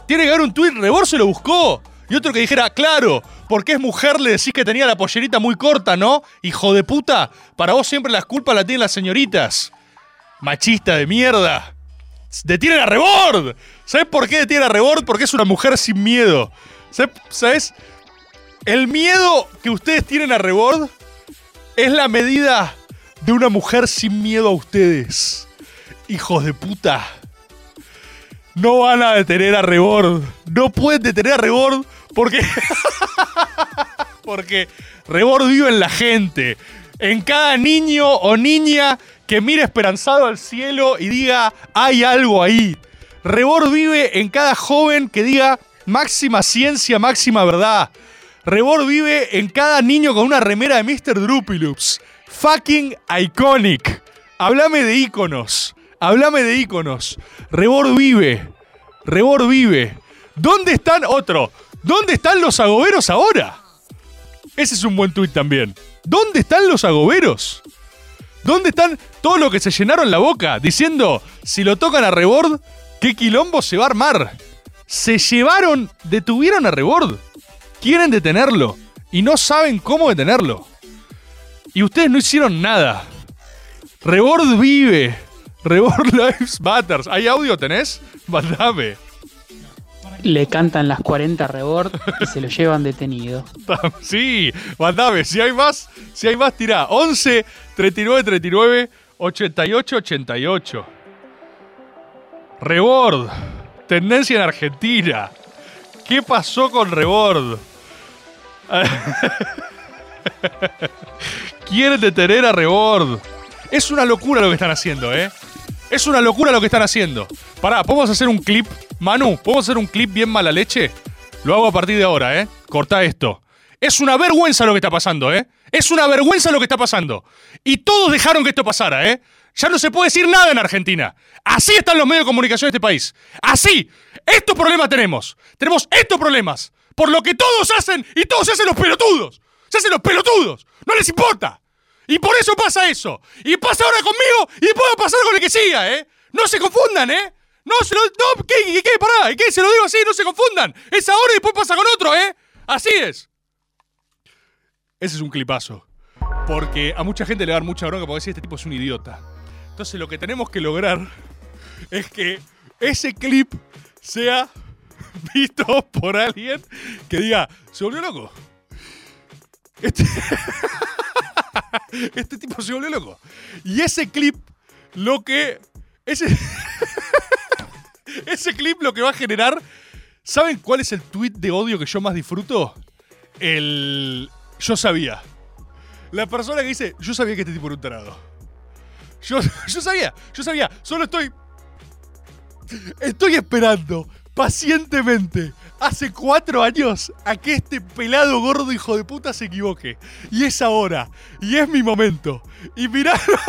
Tiene que haber un tweet rebord, se lo buscó. Y otro que dijera, claro, porque es mujer le decís que tenía la pollerita muy corta, ¿no? Hijo de puta, para vos siempre las culpas las tienen las señoritas. Machista de mierda. Detienen a Rebord. ¿Sabes por qué detienen a Rebord? Porque es una mujer sin miedo. ¿Sabes? El miedo que ustedes tienen a Rebord es la medida de una mujer sin miedo a ustedes. Hijos de puta. No van a detener a Rebord. No pueden detener a Rebord porque. porque Rebord vive en la gente. En cada niño o niña que mire esperanzado al cielo y diga, hay algo ahí. Rebord vive en cada joven que diga, máxima ciencia, máxima verdad. Rebord vive en cada niño con una remera de Mr. Drupilups. Fucking iconic. Háblame de íconos. Háblame de íconos. Rebord vive. Rebord vive. ¿Dónde están otro? ¿Dónde están los agoberos ahora? Ese es un buen tuit también. ¿Dónde están los agoberos? ¿Dónde están todos los que se llenaron la boca diciendo, si lo tocan a Rebord, qué quilombo se va a armar? Se llevaron, detuvieron a Rebord. Quieren detenerlo y no saben cómo detenerlo. Y ustedes no hicieron nada. Rebord vive. Rebord Lives Matters. ¿Hay audio tenés? Mandame. Le cantan las 40 rebord y se lo llevan detenido. Sí, mandame. Si hay más, si hay más, tirá. 11 39 39 88 88. Rebord. Tendencia en Argentina. ¿Qué pasó con Rebord? Quieren detener a Rebord. Es una locura lo que están haciendo, ¿eh? Es una locura lo que están haciendo. Pará, ¿podemos hacer un clip? Manu, ¿podemos hacer un clip bien mala leche? Lo hago a partir de ahora, ¿eh? Corta esto. Es una vergüenza lo que está pasando, ¿eh? Es una vergüenza lo que está pasando. Y todos dejaron que esto pasara, ¿eh? Ya no se puede decir nada en Argentina. Así están los medios de comunicación de este país. Así. Estos problemas tenemos. Tenemos estos problemas. Por lo que todos hacen y todos se hacen los pelotudos. Se hacen los pelotudos. No les importa. Y por eso pasa eso. Y pasa ahora conmigo y a pasar con el que siga, ¿eh? No se confundan, ¿eh? No se lo. No, ¿qué, qué? Pará, ¿qué? Se lo digo así, no se confundan. Es ahora y después pasa con otro, ¿eh? Así es. Ese es un clipazo. Porque a mucha gente le va a dar mucha bronca porque decir este tipo es un idiota. Entonces lo que tenemos que lograr es que ese clip sea visto por alguien que diga, se volvió loco. Este, este tipo se volvió loco. Y ese clip lo que... Ese, ese clip lo que va a generar... ¿Saben cuál es el tweet de odio que yo más disfruto? El... Yo sabía. La persona que dice, yo sabía que este tipo era un tarado. Yo, yo sabía, yo sabía. Solo estoy... Estoy esperando pacientemente hace cuatro años a que este pelado gordo hijo de puta se equivoque. Y es ahora. Y es mi momento. Y miralo.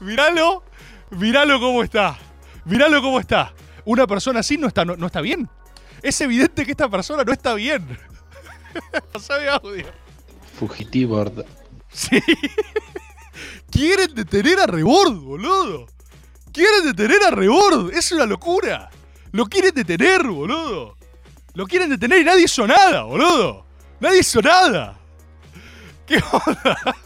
miralo. Miralo cómo está. Miralo cómo está. Una persona así no está, no, no está bien. Es evidente que esta persona no está bien. Pasame audio. Fugitivo. Sí. Quieren detener a Rebord, boludo. Quieren detener a Rebord. Es una locura. Lo quieren detener, boludo. Lo quieren detener y nadie hizo nada, boludo. Nadie hizo nada. ¿Qué onda?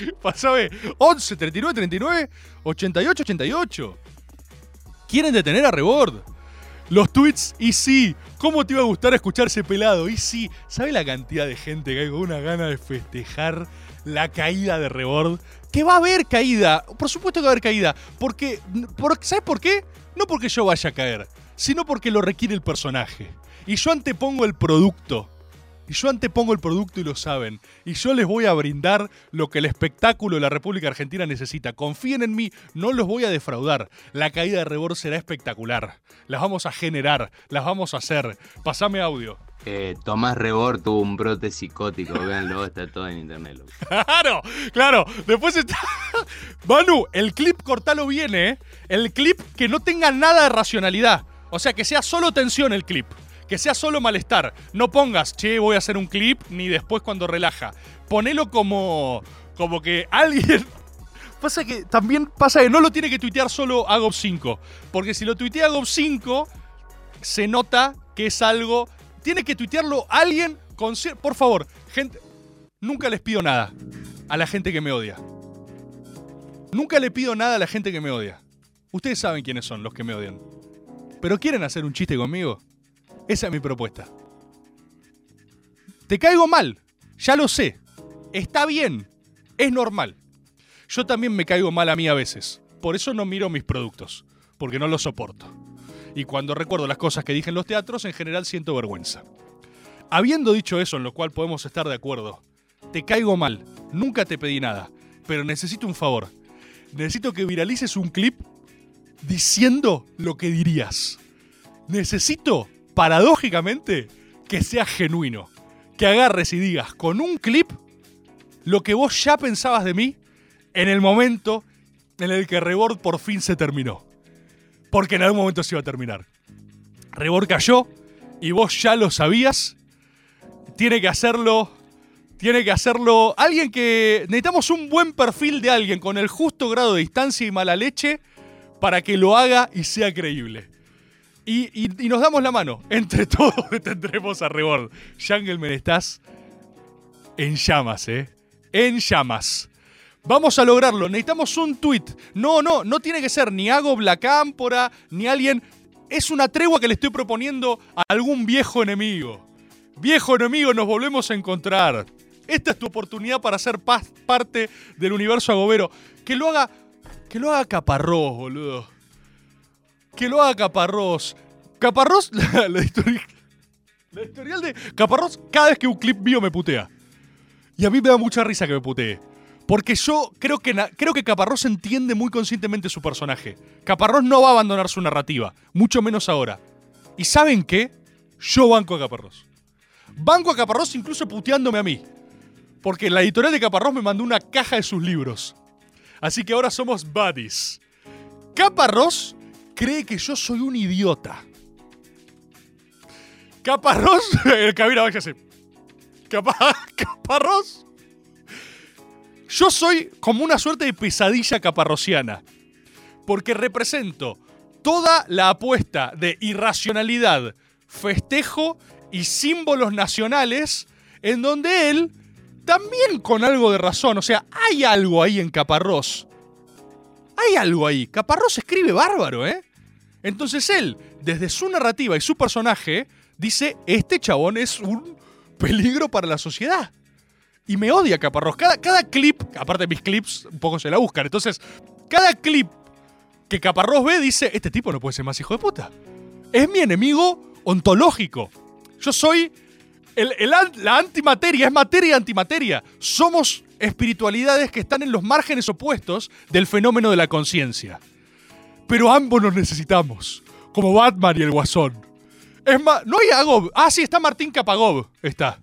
Pasame 11 39 39 88 88. Quieren detener a Rebord. Los tweets, y sí, ¿cómo te iba a gustar escuchar ese pelado? Y sí, ¿sabe la cantidad de gente que hay con una gana de festejar la caída de Rebord? Que va a haber caída, por supuesto que va a haber caída, porque, por, ¿sabes por qué? No porque yo vaya a caer, sino porque lo requiere el personaje. Y yo antepongo el producto. Y yo antepongo el producto y lo saben. Y yo les voy a brindar lo que el espectáculo de la República Argentina necesita. Confíen en mí, no los voy a defraudar. La caída de Rebord será espectacular. Las vamos a generar, las vamos a hacer. Pasame audio. Eh, Tomás Rebord tuvo un brote psicótico, véanlo, está todo en internet. loco. Claro, claro. Después está. Manu, el clip cortalo bien, ¿eh? El clip que no tenga nada de racionalidad. O sea, que sea solo tensión el clip. Que sea solo malestar. No pongas, che, voy a hacer un clip, ni después cuando relaja. Ponelo como. como que alguien. Pasa que también pasa que no lo tiene que tuitear solo Agob 5. Porque si lo tuitea Agob 5, se nota que es algo. Tiene que tuitearlo alguien con. Por favor, gente. Nunca les pido nada a la gente que me odia. Nunca le pido nada a la gente que me odia. Ustedes saben quiénes son los que me odian. Pero quieren hacer un chiste conmigo. Esa es mi propuesta. Te caigo mal, ya lo sé. Está bien, es normal. Yo también me caigo mal a mí a veces. Por eso no miro mis productos, porque no los soporto. Y cuando recuerdo las cosas que dije en los teatros, en general siento vergüenza. Habiendo dicho eso, en lo cual podemos estar de acuerdo, te caigo mal, nunca te pedí nada, pero necesito un favor. Necesito que viralices un clip diciendo lo que dirías. Necesito, paradójicamente, que sea genuino. Que agarres y digas con un clip lo que vos ya pensabas de mí en el momento en el que Rebord por fin se terminó. Porque en algún momento se iba a terminar. Rebord cayó y vos ya lo sabías. Tiene que hacerlo. Tiene que hacerlo alguien que. Necesitamos un buen perfil de alguien con el justo grado de distancia y mala leche para que lo haga y sea creíble. Y, nos damos la mano. Entre todos detendremos a Rebord. Jangelman, estás en llamas, ¿eh? En llamas. Vamos a lograrlo. Necesitamos un tweet. No, no, no tiene que ser ni Hago Blacámpora, ni alguien. Es una tregua que le estoy proponiendo a algún viejo enemigo. Viejo enemigo, nos volvemos a encontrar. Esta es tu oportunidad para ser parte del universo agobero. Que lo haga. Que lo haga Caparrós, boludo. Que lo haga Caparrós. Caparrós, la, la historia- la historial de Caparrós, cada vez que un clip mío me putea. Y a mí me da mucha risa que me putee. Porque yo creo que, creo que Caparrós entiende muy conscientemente su personaje. Caparrós no va a abandonar su narrativa, mucho menos ahora. ¿Y saben qué? Yo banco a Caparrós. Banco a Caparrós incluso puteándome a mí. Porque la editorial de Caparrós me mandó una caja de sus libros. Así que ahora somos buddies. Caparrós cree que yo soy un idiota. Caparrós, el cabina. Capa- Caparrós. Yo soy como una suerte de pesadilla caparrosiana. Porque represento toda la apuesta de irracionalidad, festejo y símbolos nacionales en donde él, también con algo de razón, o sea, hay algo ahí en Caparrós. Hay algo ahí. Caparrós escribe bárbaro, ¿eh? Entonces él, desde su narrativa y su personaje, dice, este chabón es un peligro para la sociedad. Y me odia Caparrós. Cada, cada clip, aparte de mis clips, un poco se la buscan. Entonces, cada clip que Caparrós ve dice, este tipo no puede ser más hijo de puta. Es mi enemigo ontológico. Yo soy la antimateria, es materia y antimateria. Somos espiritualidades que están en los márgenes opuestos del fenómeno de la conciencia. Pero ambos nos necesitamos, como Batman y el Guasón. Es más, no hay Agob. Ah, sí, está Martín Capagob. Está.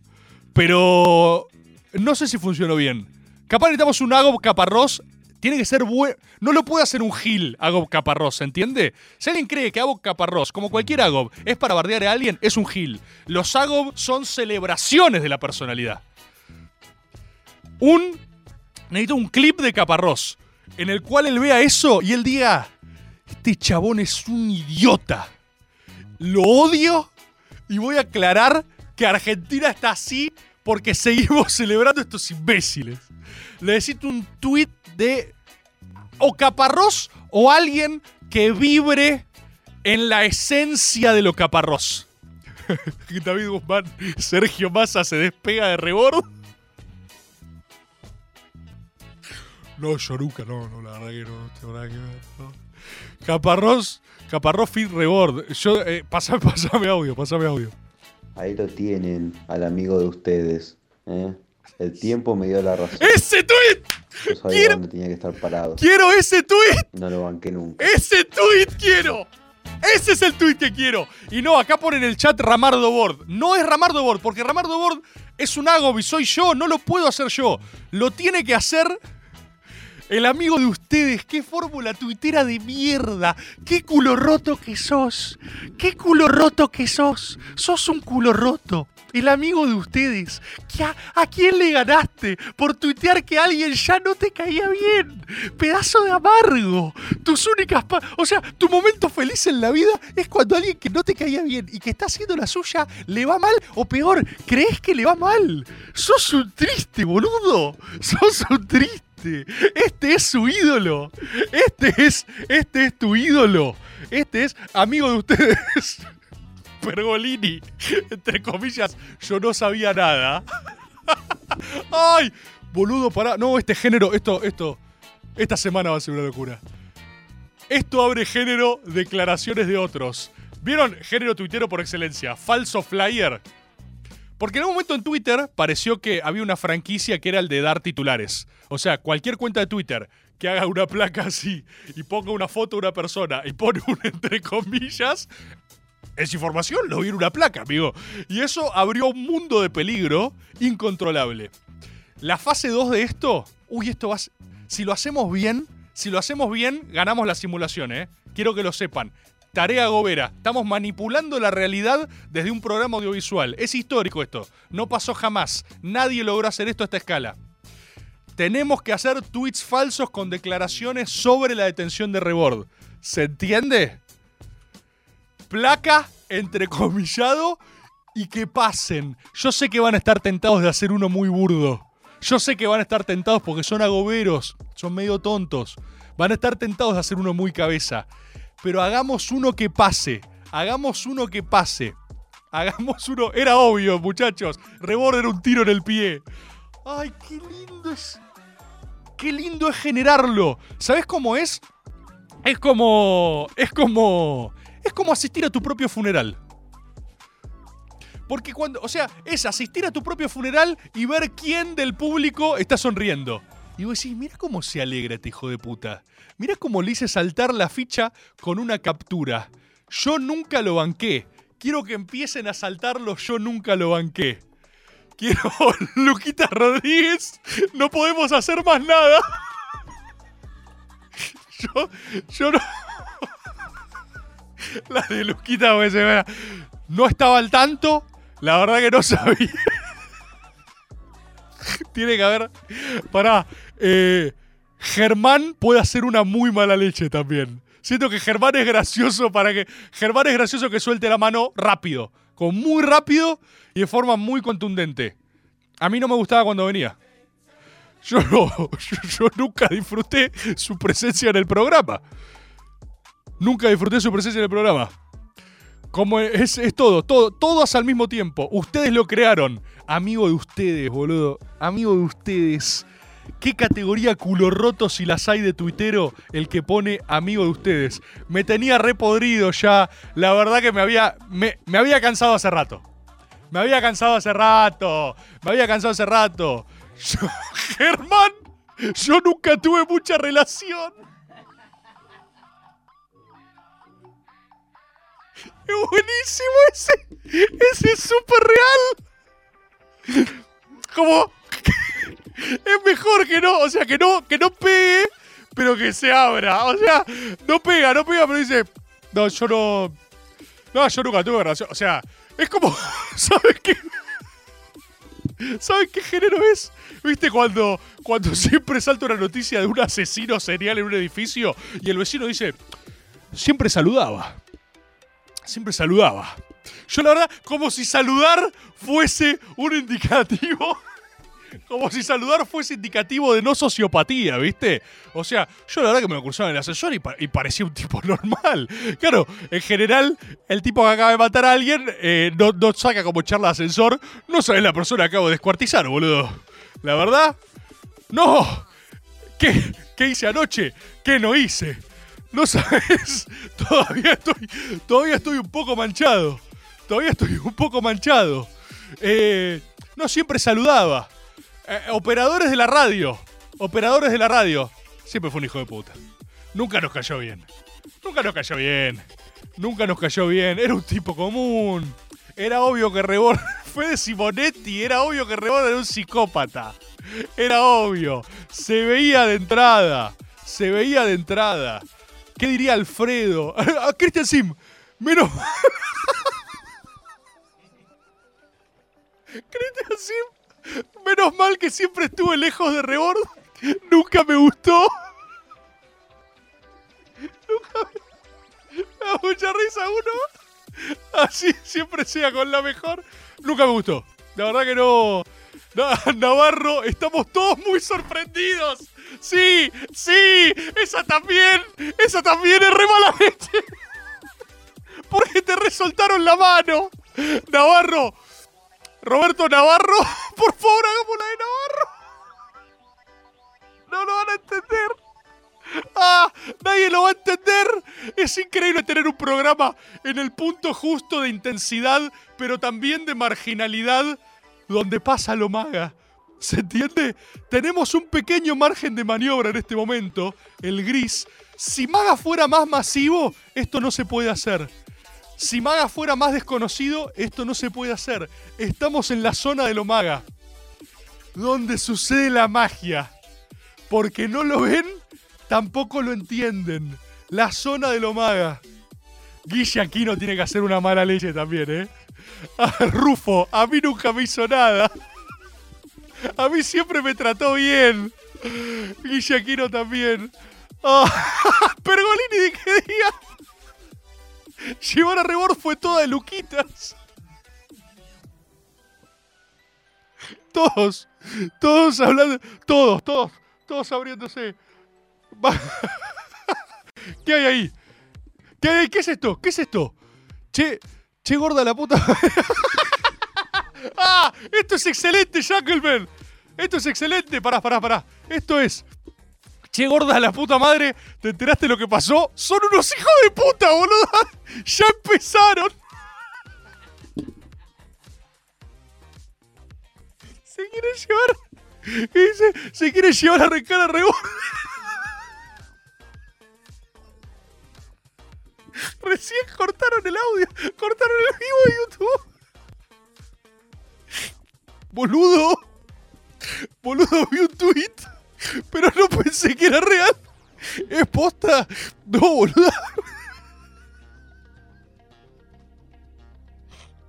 Pero no sé si funcionó bien. Capaz necesitamos un Agob Caparrós. Tiene que ser bueno. No lo puede hacer un Gil Agob Caparrós, ¿se entiende? Si alguien cree que Agob Caparrós, como cualquier Agob, es para bardear a alguien, es un Gil. Los Agob son celebraciones de la personalidad. Un Necesito un clip de Caparrós en el cual él vea eso y él diga, este chabón es un idiota. Lo odio y voy a aclarar que Argentina está así porque seguimos celebrando estos imbéciles. Le necesito un tweet de o Caparrós o alguien que vibre en la esencia de lo Caparrós. David Guzmán, Sergio Massa se despega de rebord. No, yo nunca, no, no, la verdad que no, tengo nada que ver. no. Caparrós, Caparrós Fit Rebord. Yo, eh, pasame, pasame audio, pasame audio. Ahí lo tienen, al amigo de ustedes. ¿eh? El tiempo me dio la razón. ¡Ese tweet! Yo sabía quiero- dónde tenía que estar parado. ¡Quiero ese tweet! No lo banqué nunca. ¡Ese tweet quiero! Ese es el tweet que quiero. Y no, acá ponen en el chat Ramardo Board. No es Ramardo Board, porque Ramardo Board es un Agobi, soy yo, no lo puedo hacer yo. Lo tiene que hacer el amigo de ustedes. ¡Qué fórmula tuitera de mierda! ¡Qué culo roto que sos! ¡Qué culo roto que sos! ¡Sos un culo roto! El amigo de ustedes. ¿Qué a, ¿A quién le ganaste? Por tuitear que alguien ya no te caía bien. Pedazo de amargo. Tus únicas... o sea, tu momento feliz en la vida es cuando alguien que no te caía bien y que está haciendo la suya le va mal o peor, crees que le va mal. Sos un triste, boludo. Sos un triste. Este es su ídolo. Este es, este es tu ídolo. Este es amigo de ustedes. Pergolini, entre comillas, yo no sabía nada. ¡Ay! Boludo, pará. No, este género, esto, esto. Esta semana va a ser una locura. Esto abre género declaraciones de otros. ¿Vieron? Género tuitero por excelencia. Falso flyer. Porque en un momento en Twitter pareció que había una franquicia que era el de dar titulares. O sea, cualquier cuenta de Twitter que haga una placa así y ponga una foto de una persona y pone un entre comillas, es información, lo vi en una placa, amigo. Y eso abrió un mundo de peligro incontrolable. La fase 2 de esto, uy, esto va Si lo hacemos bien, si lo hacemos bien, ganamos la simulación, ¿eh? Quiero que lo sepan. Tarea Gobera. Estamos manipulando la realidad desde un programa audiovisual. Es histórico esto. No pasó jamás. Nadie logró hacer esto a esta escala. Tenemos que hacer tweets falsos con declaraciones sobre la detención de Rebord. ¿Se entiende? placa, entrecomillado, y que pasen. Yo sé que van a estar tentados de hacer uno muy burdo. Yo sé que van a estar tentados porque son agoberos, son medio tontos. Van a estar tentados de hacer uno muy cabeza. Pero hagamos uno que pase. Hagamos uno que pase. Hagamos uno. Era obvio, muchachos. Rebord era un tiro en el pie. Ay, qué lindo es. Qué lindo es generarlo. ¿Sabes cómo es? Es como. Es como. Es como asistir a tu propio funeral. Porque cuando. O sea, es asistir a tu propio funeral y ver quién del público está sonriendo. Y vos decís, mira cómo se alegra este hijo de puta. Mira cómo le hice saltar la ficha con una captura. Yo nunca lo banqué. Quiero que empiecen a saltarlo, yo nunca lo banqué. Quiero, Luquita Rodríguez, no podemos hacer más nada. Yo, yo no. La de Luquita, vea. No estaba al tanto. La verdad que no sabía. Tiene que haber. Pará. eh, Germán puede hacer una muy mala leche también. Siento que Germán es gracioso para que. Germán es gracioso que suelte la mano rápido. Con muy rápido y de forma muy contundente. A mí no me gustaba cuando venía. Yo no. Yo, yo nunca disfruté su presencia en el programa. Nunca disfruté su presencia en el programa. Como es, todo, todo, al mismo tiempo. Ustedes lo crearon. Amigo de ustedes, boludo. Amigo de ustedes. ¿Qué categoría culo roto si las hay de tuitero el que pone amigo de ustedes? Me tenía repodrido ya. La verdad que me había, me, me había cansado hace rato. Me había cansado hace rato. Me había cansado hace rato. Germán, yo nunca tuve mucha relación. Es buenísimo ese. Ese es súper real. Como. Es mejor que no, o sea, que no, que no pegue, pero que se abra. O sea, no pega, no pega, pero dice. No, yo no. No, yo nunca tuve relación. O sea, es como. ¿Sabes qué? ¿Saben qué género es? ¿Viste cuando, cuando siempre salta una noticia de un asesino serial en un edificio y el vecino dice, siempre saludaba? Siempre saludaba. Yo la verdad, como si saludar fuese un indicativo. Como si saludar fuese indicativo de no sociopatía, ¿viste? O sea, yo la verdad que me lo cruzaba en el pa- y parecía un tipo normal. Claro, en general, el tipo que acaba de matar a alguien eh, no, no saca como charla de ascensor. No sabes la persona que acabo de descuartizar, boludo. La verdad, no. ¿Qué, ¿Qué hice anoche? ¿Qué no hice? No sabes. Todavía estoy, todavía estoy un poco manchado. Todavía estoy un poco manchado. Eh, no siempre saludaba. Eh, operadores de la radio. Operadores de la radio. Siempre fue un hijo de puta. Nunca nos cayó bien. Nunca nos cayó bien. Nunca nos cayó bien. Era un tipo común. Era obvio que Rebord fue de Simonetti. Era obvio que Rebord era un psicópata. Era obvio. Se veía de entrada. Se veía de entrada. ¿Qué diría Alfredo? A Christian Sim. Menos. Christian Sim. Menos mal que siempre estuve lejos de Rebord. Nunca me gustó. Nunca me... me da mucha risa uno. Así siempre sea con la mejor. Nunca me gustó. La verdad que no. Na- Navarro, estamos todos muy sorprendidos. Sí, sí, esa también, esa también es re mala leche. Porque te resoltaron la mano. Navarro, Roberto Navarro, por favor, hagamos la de Navarro. No lo van a entender. Ah, nadie lo va a entender. Es increíble tener un programa en el punto justo de intensidad, pero también de marginalidad, donde pasa lo maga. ¿Se entiende? Tenemos un pequeño margen de maniobra en este momento, el gris. Si Maga fuera más masivo, esto no se puede hacer. Si Maga fuera más desconocido, esto no se puede hacer. Estamos en la zona de lo Maga, donde sucede la magia. Porque no lo ven, tampoco lo entienden. La zona de lo Maga. Guille Aquino tiene que hacer una mala leche también, ¿eh? Ah, Rufo, a mí nunca me hizo nada. A mí siempre me trató bien. Guille Aquino también. Ah, Pergolini, ¿de qué día? Llevar a Rebord fue toda de Luquitas. Todos, todos hablando, todos, todos, todos abriéndose. ¿Qué hay ahí? ¿Qué hay ahí? ¿Qué es esto? ¿Qué es esto? Che, che gorda la puta. ¡Ah! Esto es excelente, Jackelman. Esto es excelente. Pará, pará, pará. Esto es. Che, gorda la puta madre. ¿Te enteraste lo que pasó? Son unos hijos de puta, boludo. Ya empezaron. Se quiere llevar. Dice, se quiere llevar a arrancar a Rebord. Recién cortaron el audio. Cortaron el vivo de YouTube. Boludo. Boludo, vi un tweet. Pero no pensé que era real. ¿Es posta? No, boludo.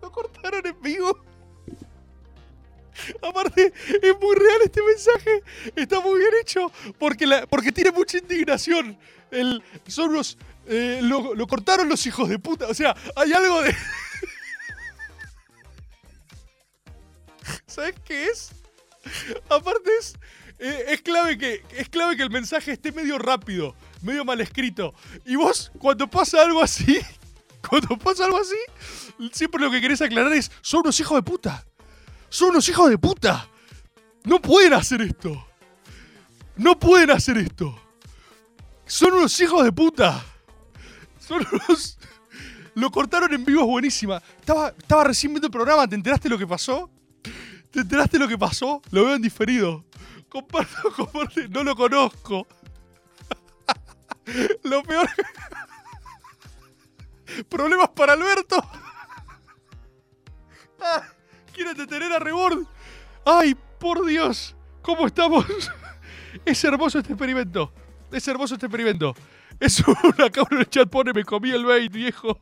Lo cortaron en vivo. Aparte, es muy real este mensaje. Está muy bien hecho. Porque, la, porque tiene mucha indignación. El, son unos. Eh, lo, cortaron los hijos de puta. O sea, hay algo de. ¿Sabes qué es? Aparte es. eh, es, clave que, es clave que el mensaje esté medio rápido, medio mal escrito. Y vos, cuando pasa algo así, cuando pasa algo así, siempre lo que querés aclarar es: son unos hijos de puta. Son unos hijos de puta. No pueden hacer esto. No pueden hacer esto. Son unos hijos de puta. Son unos. Lo cortaron en vivo, es buenísima. Estaba, estaba recién viendo el programa, ¿te enteraste lo que pasó? ¿Te enteraste lo que pasó? Lo veo en diferido. Comparto, comparte. No lo conozco. lo peor. Problemas para Alberto. Ah, Quieren detener a Rebord. Ay, por Dios. ¿Cómo estamos? Es hermoso este experimento. Es hermoso este experimento. Es una cabra en el chat pone, me comí el bait, viejo.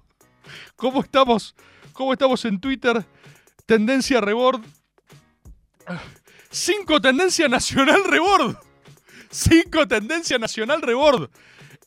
¿Cómo estamos? ¿Cómo estamos en Twitter? Tendencia Rebord. Cinco tendencia nacional rebord. Cinco tendencia nacional rebord.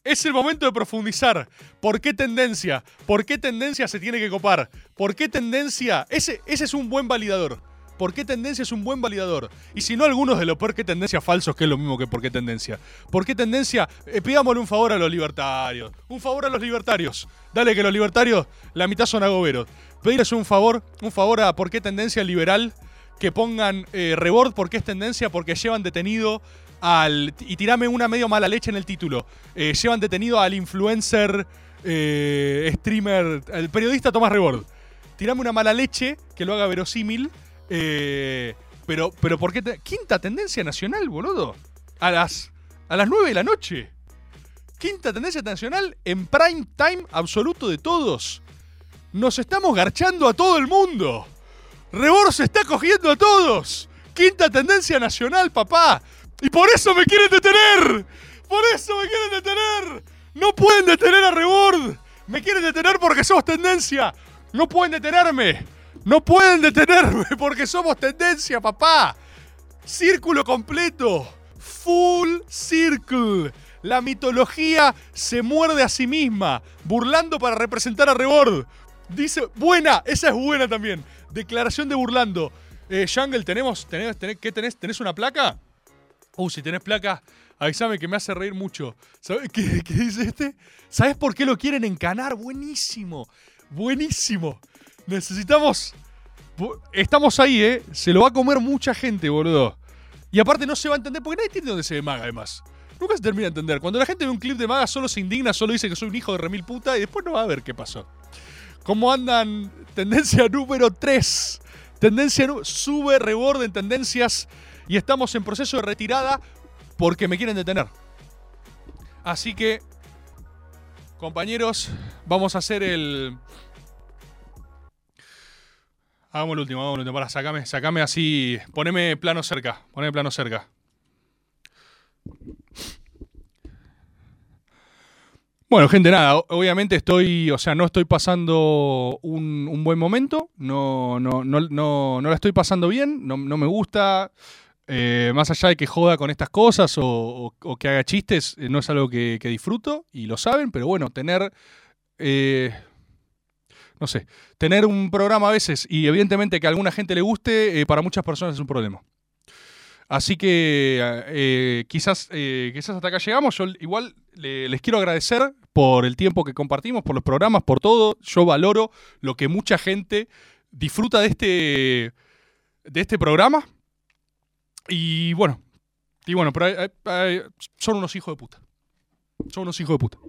Es el momento de profundizar. ¿Por qué tendencia? ¿Por qué tendencia se tiene que copar? ¿Por qué tendencia? Ese, ese es un buen validador. ¿Por qué tendencia es un buen validador? Y si no, algunos de los por qué tendencia falsos, que es lo mismo que por qué tendencia. ¿Por qué tendencia? Eh, pidámosle un favor a los libertarios. Un favor a los libertarios. Dale que los libertarios, la mitad son agoberos. Pedirles un favor, un favor a por qué tendencia liberal que pongan eh, rebord porque es tendencia, porque llevan detenido al. Y tirame una medio mala leche en el título. Eh, llevan detenido al influencer, eh, streamer, el periodista Tomás Rebord. Tirame una mala leche que lo haga verosímil. Eh, pero, pero ¿por qué? Quinta tendencia nacional, boludo. A las, a las 9 de la noche. Quinta tendencia nacional en prime time absoluto de todos. Nos estamos garchando a todo el mundo. Rebord se está cogiendo a todos. Quinta tendencia nacional, papá. Y por eso me quieren detener. Por eso me quieren detener. No pueden detener a Rebord. Me quieren detener porque somos tendencia. No pueden detenerme. No pueden detenerme porque somos tendencia, papá. Círculo completo. Full circle. La mitología se muerde a sí misma, burlando para representar a Rebord. Dice, buena, esa es buena también. Declaración de burlando. Eh, ¿tenemos, tenés, ¿qué tenés? ¿Tenés una placa? Uh, si tenés placa, avísame que me hace reír mucho. ¿Sabes qué, qué dice este? ¿Sabes por qué lo quieren encanar? Buenísimo. Buenísimo. Necesitamos. Estamos ahí, ¿eh? Se lo va a comer mucha gente, boludo. Y aparte no se va a entender porque nadie entiende dónde se ve Maga, además. Nunca se termina de entender. Cuando la gente ve un clip de Maga, solo se indigna, solo dice que soy un hijo de remil puta y después no va a ver qué pasó. ¿Cómo andan? Tendencia número 3. Tendencia sube rebord en tendencias y estamos en proceso de retirada porque me quieren detener. Así que, compañeros, vamos a hacer el. Hagamos el último, hagamos el último. Para, sacame, sacame así. Poneme plano cerca. Poneme plano cerca. Bueno, gente, nada, obviamente estoy, o sea, no estoy pasando un, buen momento, no, no, no, no, no la estoy pasando bien, no, no me gusta, eh, más allá de que joda con estas cosas o, que haga chistes, eh, no es algo que, que disfruto y lo saben, pero bueno, tener, eh, no sé, tener un programa a veces y evidentemente que a alguna gente le guste, eh, para muchas personas es un problema. Así que eh, quizás, eh, quizás hasta acá llegamos. Yo igual le- les quiero agradecer por el tiempo que compartimos, por los programas, por todo. Yo valoro lo que mucha gente disfruta de este, de este programa. Y bueno, y bueno, pero son unos hijos de puta. Son unos hijos de puta.